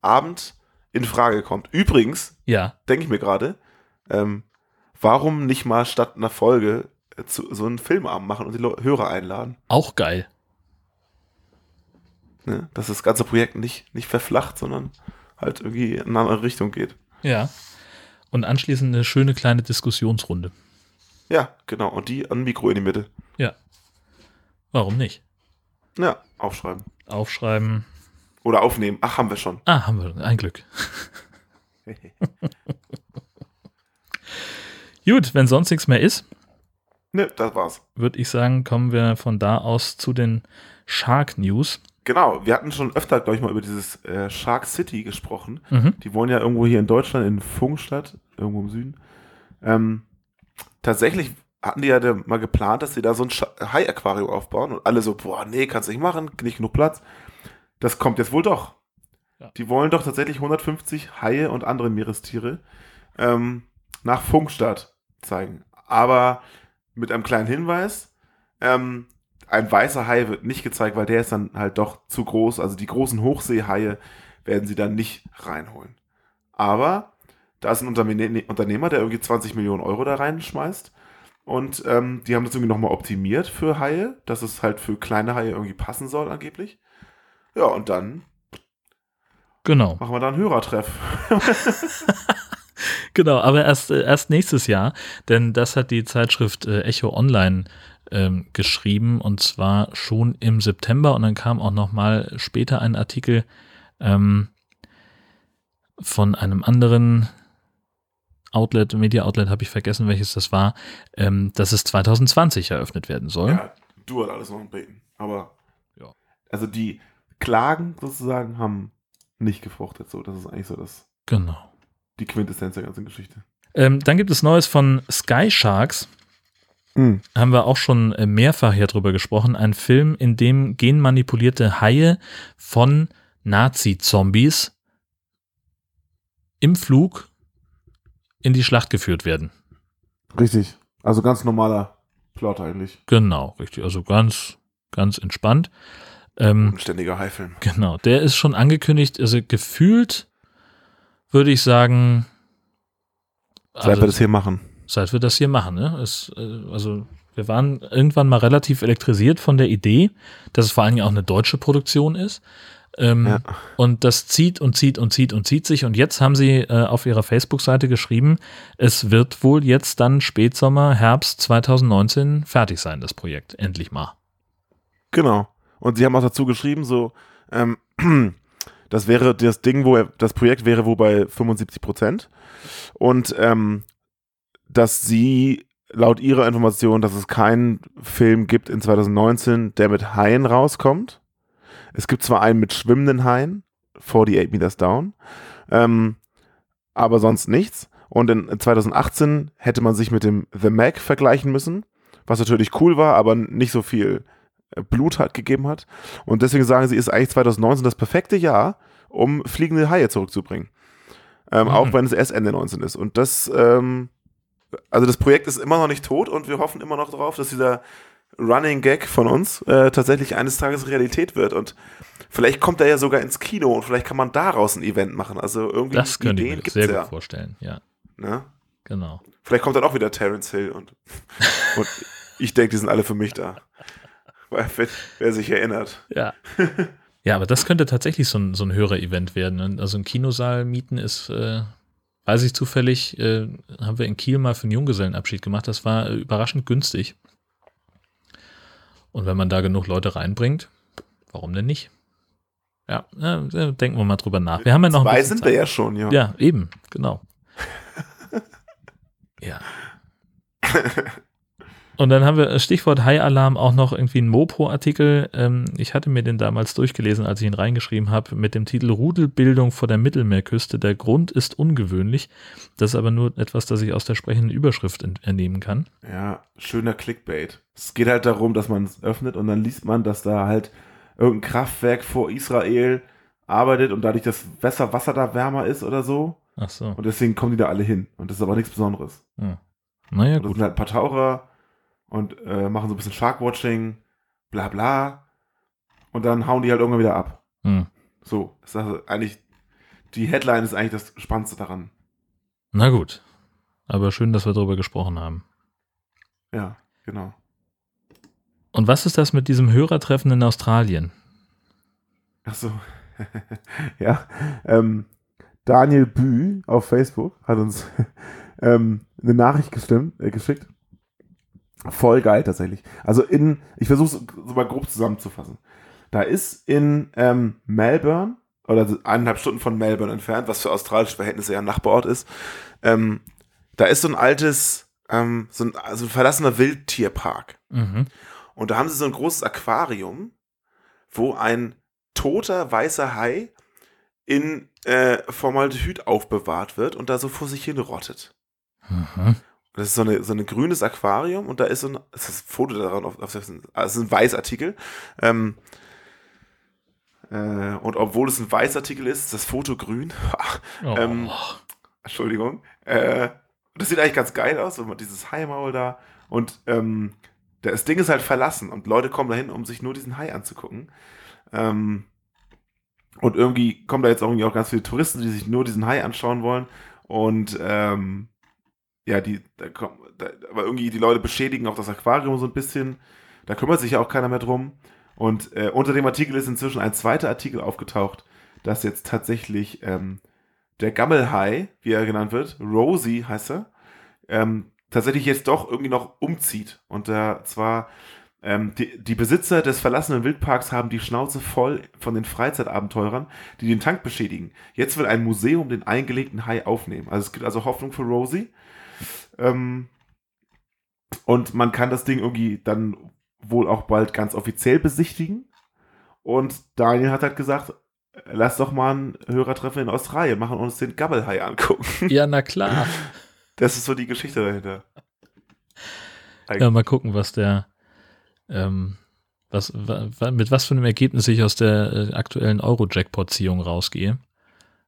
Abend in Frage kommt. Übrigens, ja. denke ich mir gerade, ähm, warum nicht mal statt einer Folge äh, zu, so einen Filmabend machen und die Hörer einladen? Auch geil. Ne? Dass das ganze Projekt nicht, nicht verflacht, sondern halt irgendwie in eine andere Richtung geht. Ja. Und anschließend eine schöne kleine Diskussionsrunde. Ja, genau. Und die an Mikro in die Mitte. Ja. Warum nicht? Ja, aufschreiben. Aufschreiben. Oder aufnehmen. Ach, haben wir schon. Ah, haben wir. Ein Glück. Gut, wenn sonst nichts mehr ist. Ne, das war's. Würde ich sagen, kommen wir von da aus zu den Shark News. Genau, wir hatten schon öfter, glaube ich, mal über dieses äh, Shark City gesprochen. Mhm. Die wohnen ja irgendwo hier in Deutschland, in Funkstadt, irgendwo im Süden. Ähm, tatsächlich hatten die ja mal geplant, dass sie da so ein Hai-Aquarium aufbauen und alle so, boah, nee, kannst du nicht machen, nicht genug Platz. Das kommt jetzt wohl doch. Ja. Die wollen doch tatsächlich 150 Haie und andere Meerestiere ähm, nach Funkstadt zeigen. Aber mit einem kleinen Hinweis, ähm, ein weißer Hai wird nicht gezeigt, weil der ist dann halt doch zu groß. Also die großen Hochseehaie werden sie dann nicht reinholen. Aber da ist ein Unternehmer, der irgendwie 20 Millionen Euro da reinschmeißt. Und ähm, die haben das irgendwie nochmal optimiert für Haie, dass es halt für kleine Haie irgendwie passen soll, angeblich. Ja, und dann genau. machen wir da einen Hörertreff. genau, aber erst, äh, erst nächstes Jahr, denn das hat die Zeitschrift äh, Echo Online ähm, geschrieben und zwar schon im September und dann kam auch nochmal später ein Artikel ähm, von einem anderen Outlet, Media Outlet, habe ich vergessen, welches das war, ähm, dass es 2020 eröffnet werden soll. Ja, du hast alles noch ein Beten. Aber ja. Also die Klagen sozusagen haben nicht gefruchtet. So, das ist eigentlich so das. Genau. Die Quintessenz der ganzen Geschichte. Ähm, dann gibt es Neues von Sky Sharks. Mhm. Haben wir auch schon äh, mehrfach hier drüber gesprochen. Ein Film, in dem genmanipulierte Haie von Nazi-Zombies im Flug in die Schlacht geführt werden. Richtig. Also ganz normaler Plot eigentlich. Genau, richtig. Also ganz, ganz entspannt. Ähm, Ständiger Haifilm. Genau. Der ist schon angekündigt. Also gefühlt würde ich sagen. Seit also, wir das hier machen. Seit wir das hier machen, ne? Es, äh, also wir waren irgendwann mal relativ elektrisiert von der Idee, dass es vor allen Dingen auch eine deutsche Produktion ist. Ähm, ja. Und das zieht und zieht und zieht und zieht sich. Und jetzt haben sie äh, auf ihrer Facebook-Seite geschrieben, es wird wohl jetzt dann Spätsommer, Herbst 2019 fertig sein, das Projekt. Endlich mal. Genau. Und sie haben auch dazu geschrieben, so, ähm, das wäre das Ding, wo er, das Projekt wäre wo bei 75 Prozent. Und ähm, dass sie laut ihrer Information, dass es keinen Film gibt in 2019, der mit Haien rauskommt. Es gibt zwar einen mit schwimmenden Haien, 48 Meters Down, ähm, aber sonst nichts. Und in 2018 hätte man sich mit dem The Mac vergleichen müssen, was natürlich cool war, aber nicht so viel äh, Blut hat, gegeben hat. Und deswegen sagen sie, ist eigentlich 2019 das perfekte Jahr, um fliegende Haie zurückzubringen. Ähm, mhm. Auch wenn es erst Ende 19 ist. Und das, ähm, also das Projekt ist immer noch nicht tot und wir hoffen immer noch darauf, dass dieser Running Gag von uns äh, tatsächlich eines Tages Realität wird. Und vielleicht kommt er ja sogar ins Kino und vielleicht kann man daraus ein Event machen. Also irgendwie das könnte Ideen ich mir sehr ja. gut vorstellen, ja. Ne? Genau. Vielleicht kommt dann auch wieder Terence Hill und, und ich denke, die sind alle für mich da. Wer, wer sich erinnert. Ja. Ja, aber das könnte tatsächlich so ein, so ein Hörer-Event werden. Ne? Also ein Kinosaal mieten ist, äh, weiß ich zufällig, äh, haben wir in Kiel mal für einen Junggesellenabschied gemacht. Das war äh, überraschend günstig. Und wenn man da genug Leute reinbringt, warum denn nicht? Ja, äh, denken wir mal drüber nach. Wir haben ja noch Zwei sind Zeit. wir ja schon, ja. Ja, eben, genau. ja. Und dann haben wir äh, Stichwort High-Alarm auch noch irgendwie einen Mopo-Artikel. Ähm, ich hatte mir den damals durchgelesen, als ich ihn reingeschrieben habe, mit dem Titel Rudelbildung vor der Mittelmeerküste. Der Grund ist ungewöhnlich. Das ist aber nur etwas, das ich aus der sprechenden Überschrift entnehmen kann. Ja, schöner Clickbait. Es geht halt darum, dass man es öffnet und dann liest man, dass da halt irgendein Kraftwerk vor Israel arbeitet und dadurch das Wasser, Wasser da wärmer ist oder so. Ach so. Und deswegen kommen die da alle hin. Und das ist aber nichts Besonderes. Ja. Naja, und das gut. sind halt ein paar Taucher und äh, machen so ein bisschen Sharkwatching, bla bla. Und dann hauen die halt irgendwann wieder ab. Hm. So, das ist also eigentlich, die Headline ist eigentlich das Spannendste daran. Na gut. Aber schön, dass wir darüber gesprochen haben. Ja, genau. Und was ist das mit diesem Hörertreffen in Australien? Ach so. ja, ähm, Daniel Bü auf Facebook hat uns ähm, eine Nachricht gestimmt, äh, geschickt. Voll geil tatsächlich. Also in, ich versuche es so mal grob zusammenzufassen. Da ist in ähm, Melbourne, oder eineinhalb Stunden von Melbourne entfernt, was für australische Verhältnisse ja ein Nachbarort ist, ähm, da ist so ein altes, ähm, so ein, also ein verlassener Wildtierpark. Mhm. Und da haben sie so ein großes Aquarium, wo ein toter weißer Hai in äh, Formaldehyd aufbewahrt wird und da so vor sich hin rottet. Mhm. Das ist so, eine, so ein grünes Aquarium und da ist so ein, das ist ein Foto daran, auf, auf, also es ist ein Weißartikel. Ähm, äh, und obwohl es ein Weißartikel ist, ist das Foto grün. Oh. ähm, Entschuldigung. Äh, das sieht eigentlich ganz geil aus, wenn man dieses Haimaul da und ähm, das Ding ist halt verlassen und Leute kommen dahin, um sich nur diesen Hai anzugucken. Ähm, und irgendwie kommen da jetzt irgendwie auch ganz viele Touristen, die sich nur diesen Hai anschauen wollen. Und ähm, ja, die, da kommen, da, aber irgendwie die Leute beschädigen auch das Aquarium so ein bisschen. Da kümmert sich ja auch keiner mehr drum. Und äh, unter dem Artikel ist inzwischen ein zweiter Artikel aufgetaucht, dass jetzt tatsächlich ähm, der Gammelhai, wie er genannt wird, Rosie heißt er, ähm, tatsächlich jetzt doch irgendwie noch umzieht. Und äh, zwar ähm, die, die, Besitzer des verlassenen Wildparks haben die Schnauze voll von den Freizeitabenteurern, die den Tank beschädigen. Jetzt will ein Museum den eingelegten Hai aufnehmen. Also es gibt also Hoffnung für Rosie. Ähm, und man kann das Ding irgendwie dann wohl auch bald ganz offiziell besichtigen. Und Daniel hat halt gesagt, lass doch mal ein Hörertreffen in Australien machen und uns den Gabbelhai angucken. Ja, na klar. Das ist so die Geschichte dahinter. Ja, mal gucken, was der, ähm, was, mit was für einem Ergebnis ich aus der äh, aktuellen Euro-Jackpot-Ziehung rausgehe.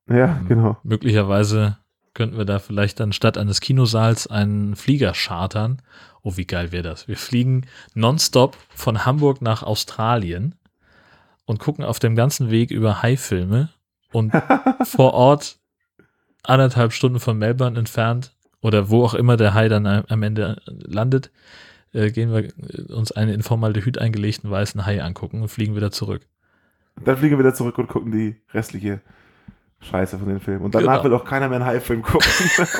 Ja, ähm, genau. Möglicherweise könnten wir da vielleicht dann statt eines Kinosaals einen Flieger chartern. Oh, wie geil wäre das? Wir fliegen nonstop von Hamburg nach Australien und gucken auf dem ganzen Weg über Hai-Filme und vor Ort anderthalb Stunden von Melbourne entfernt oder wo auch immer der Hai dann am Ende landet, äh, gehen wir uns einen in Formaldehyd eingelegten weißen Hai angucken und fliegen wieder zurück. Dann fliegen wir wieder zurück und gucken die restliche Scheiße von den Filmen. Und danach genau. will auch keiner mehr einen Hai-Film gucken.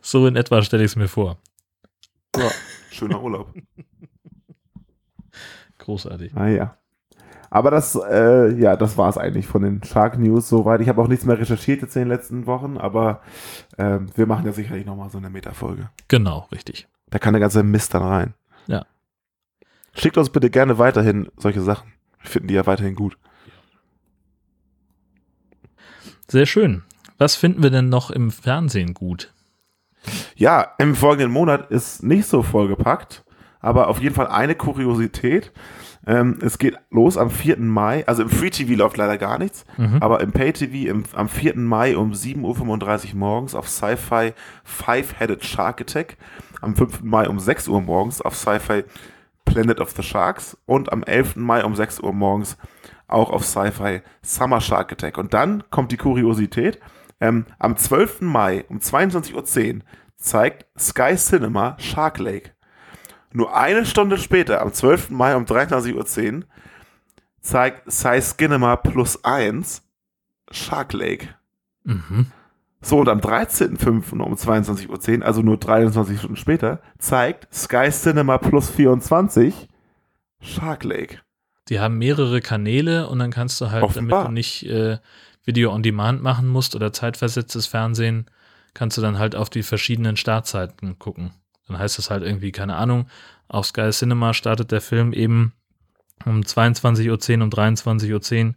so in etwa stelle ich es mir vor. Ja, schöner Urlaub. Großartig. Ah ja. Aber das, äh, ja, das war es eigentlich von den Shark News soweit. Ich habe auch nichts mehr recherchiert jetzt in den letzten Wochen, aber äh, wir machen ja sicherlich nochmal so eine Metafolge. Genau, richtig. Da kann der ganze Mist dann rein. Ja. Schickt uns bitte gerne weiterhin solche Sachen. Wir finden die ja weiterhin gut. Sehr schön. Was finden wir denn noch im Fernsehen gut? Ja, im folgenden Monat ist nicht so vollgepackt, aber auf jeden Fall eine Kuriosität. Ähm, es geht los am 4. Mai, also im Free TV läuft leider gar nichts, mhm. aber im Pay TV im, am 4. Mai um 7.35 Uhr morgens auf Sci-Fi Five-Headed Shark Attack, am 5. Mai um 6 Uhr morgens auf Sci-Fi Planet of the Sharks und am 11. Mai um 6 Uhr morgens auch auf Sci-Fi Summer Shark Attack. Und dann kommt die Kuriosität. Ähm, am 12. Mai um 22.10 Uhr zeigt Sky Cinema Shark Lake. Nur eine Stunde später, am 12. Mai um 23.10 Uhr, zeigt Sky Cinema Plus 1 Shark Lake. Mhm. So, und am 13.05. um 22.10 Uhr, also nur 23 Stunden später, zeigt Sky Cinema Plus 24 Shark Lake. Die haben mehrere Kanäle und dann kannst du halt, Offenbar. damit du nicht äh, Video on Demand machen musst oder zeitversetztes Fernsehen, kannst du dann halt auf die verschiedenen Startzeiten gucken. Dann heißt es halt irgendwie, keine Ahnung, auf Sky Cinema startet der Film eben um 22.10 Uhr, um 23.10 Uhr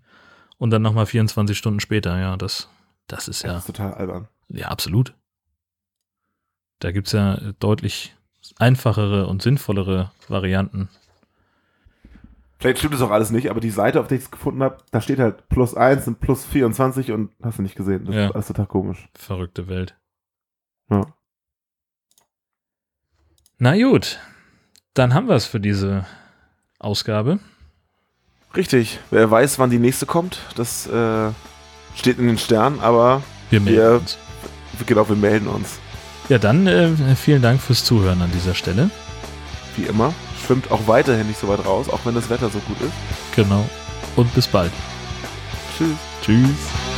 und dann nochmal 24 Stunden später. Ja, das, das ist ja. Das ist total albern. Ja, absolut. Da gibt es ja deutlich einfachere und sinnvollere Varianten. Vielleicht stimmt das auch alles nicht, aber die Seite, auf der ich es gefunden habe, da steht halt plus 1 und plus 24 und hast du nicht gesehen. Das ja. ist alles total komisch. Verrückte Welt. Ja. Na gut, dann haben wir es für diese Ausgabe. Richtig. Wer weiß, wann die nächste kommt, das äh, steht in den Sternen, aber wir melden wir, uns. Genau, wir melden uns. Ja, dann äh, vielen Dank fürs Zuhören an dieser Stelle. Wie immer, schwimmt auch weiterhin nicht so weit raus, auch wenn das Wetter so gut ist. Genau. Und bis bald. Tschüss. Tschüss.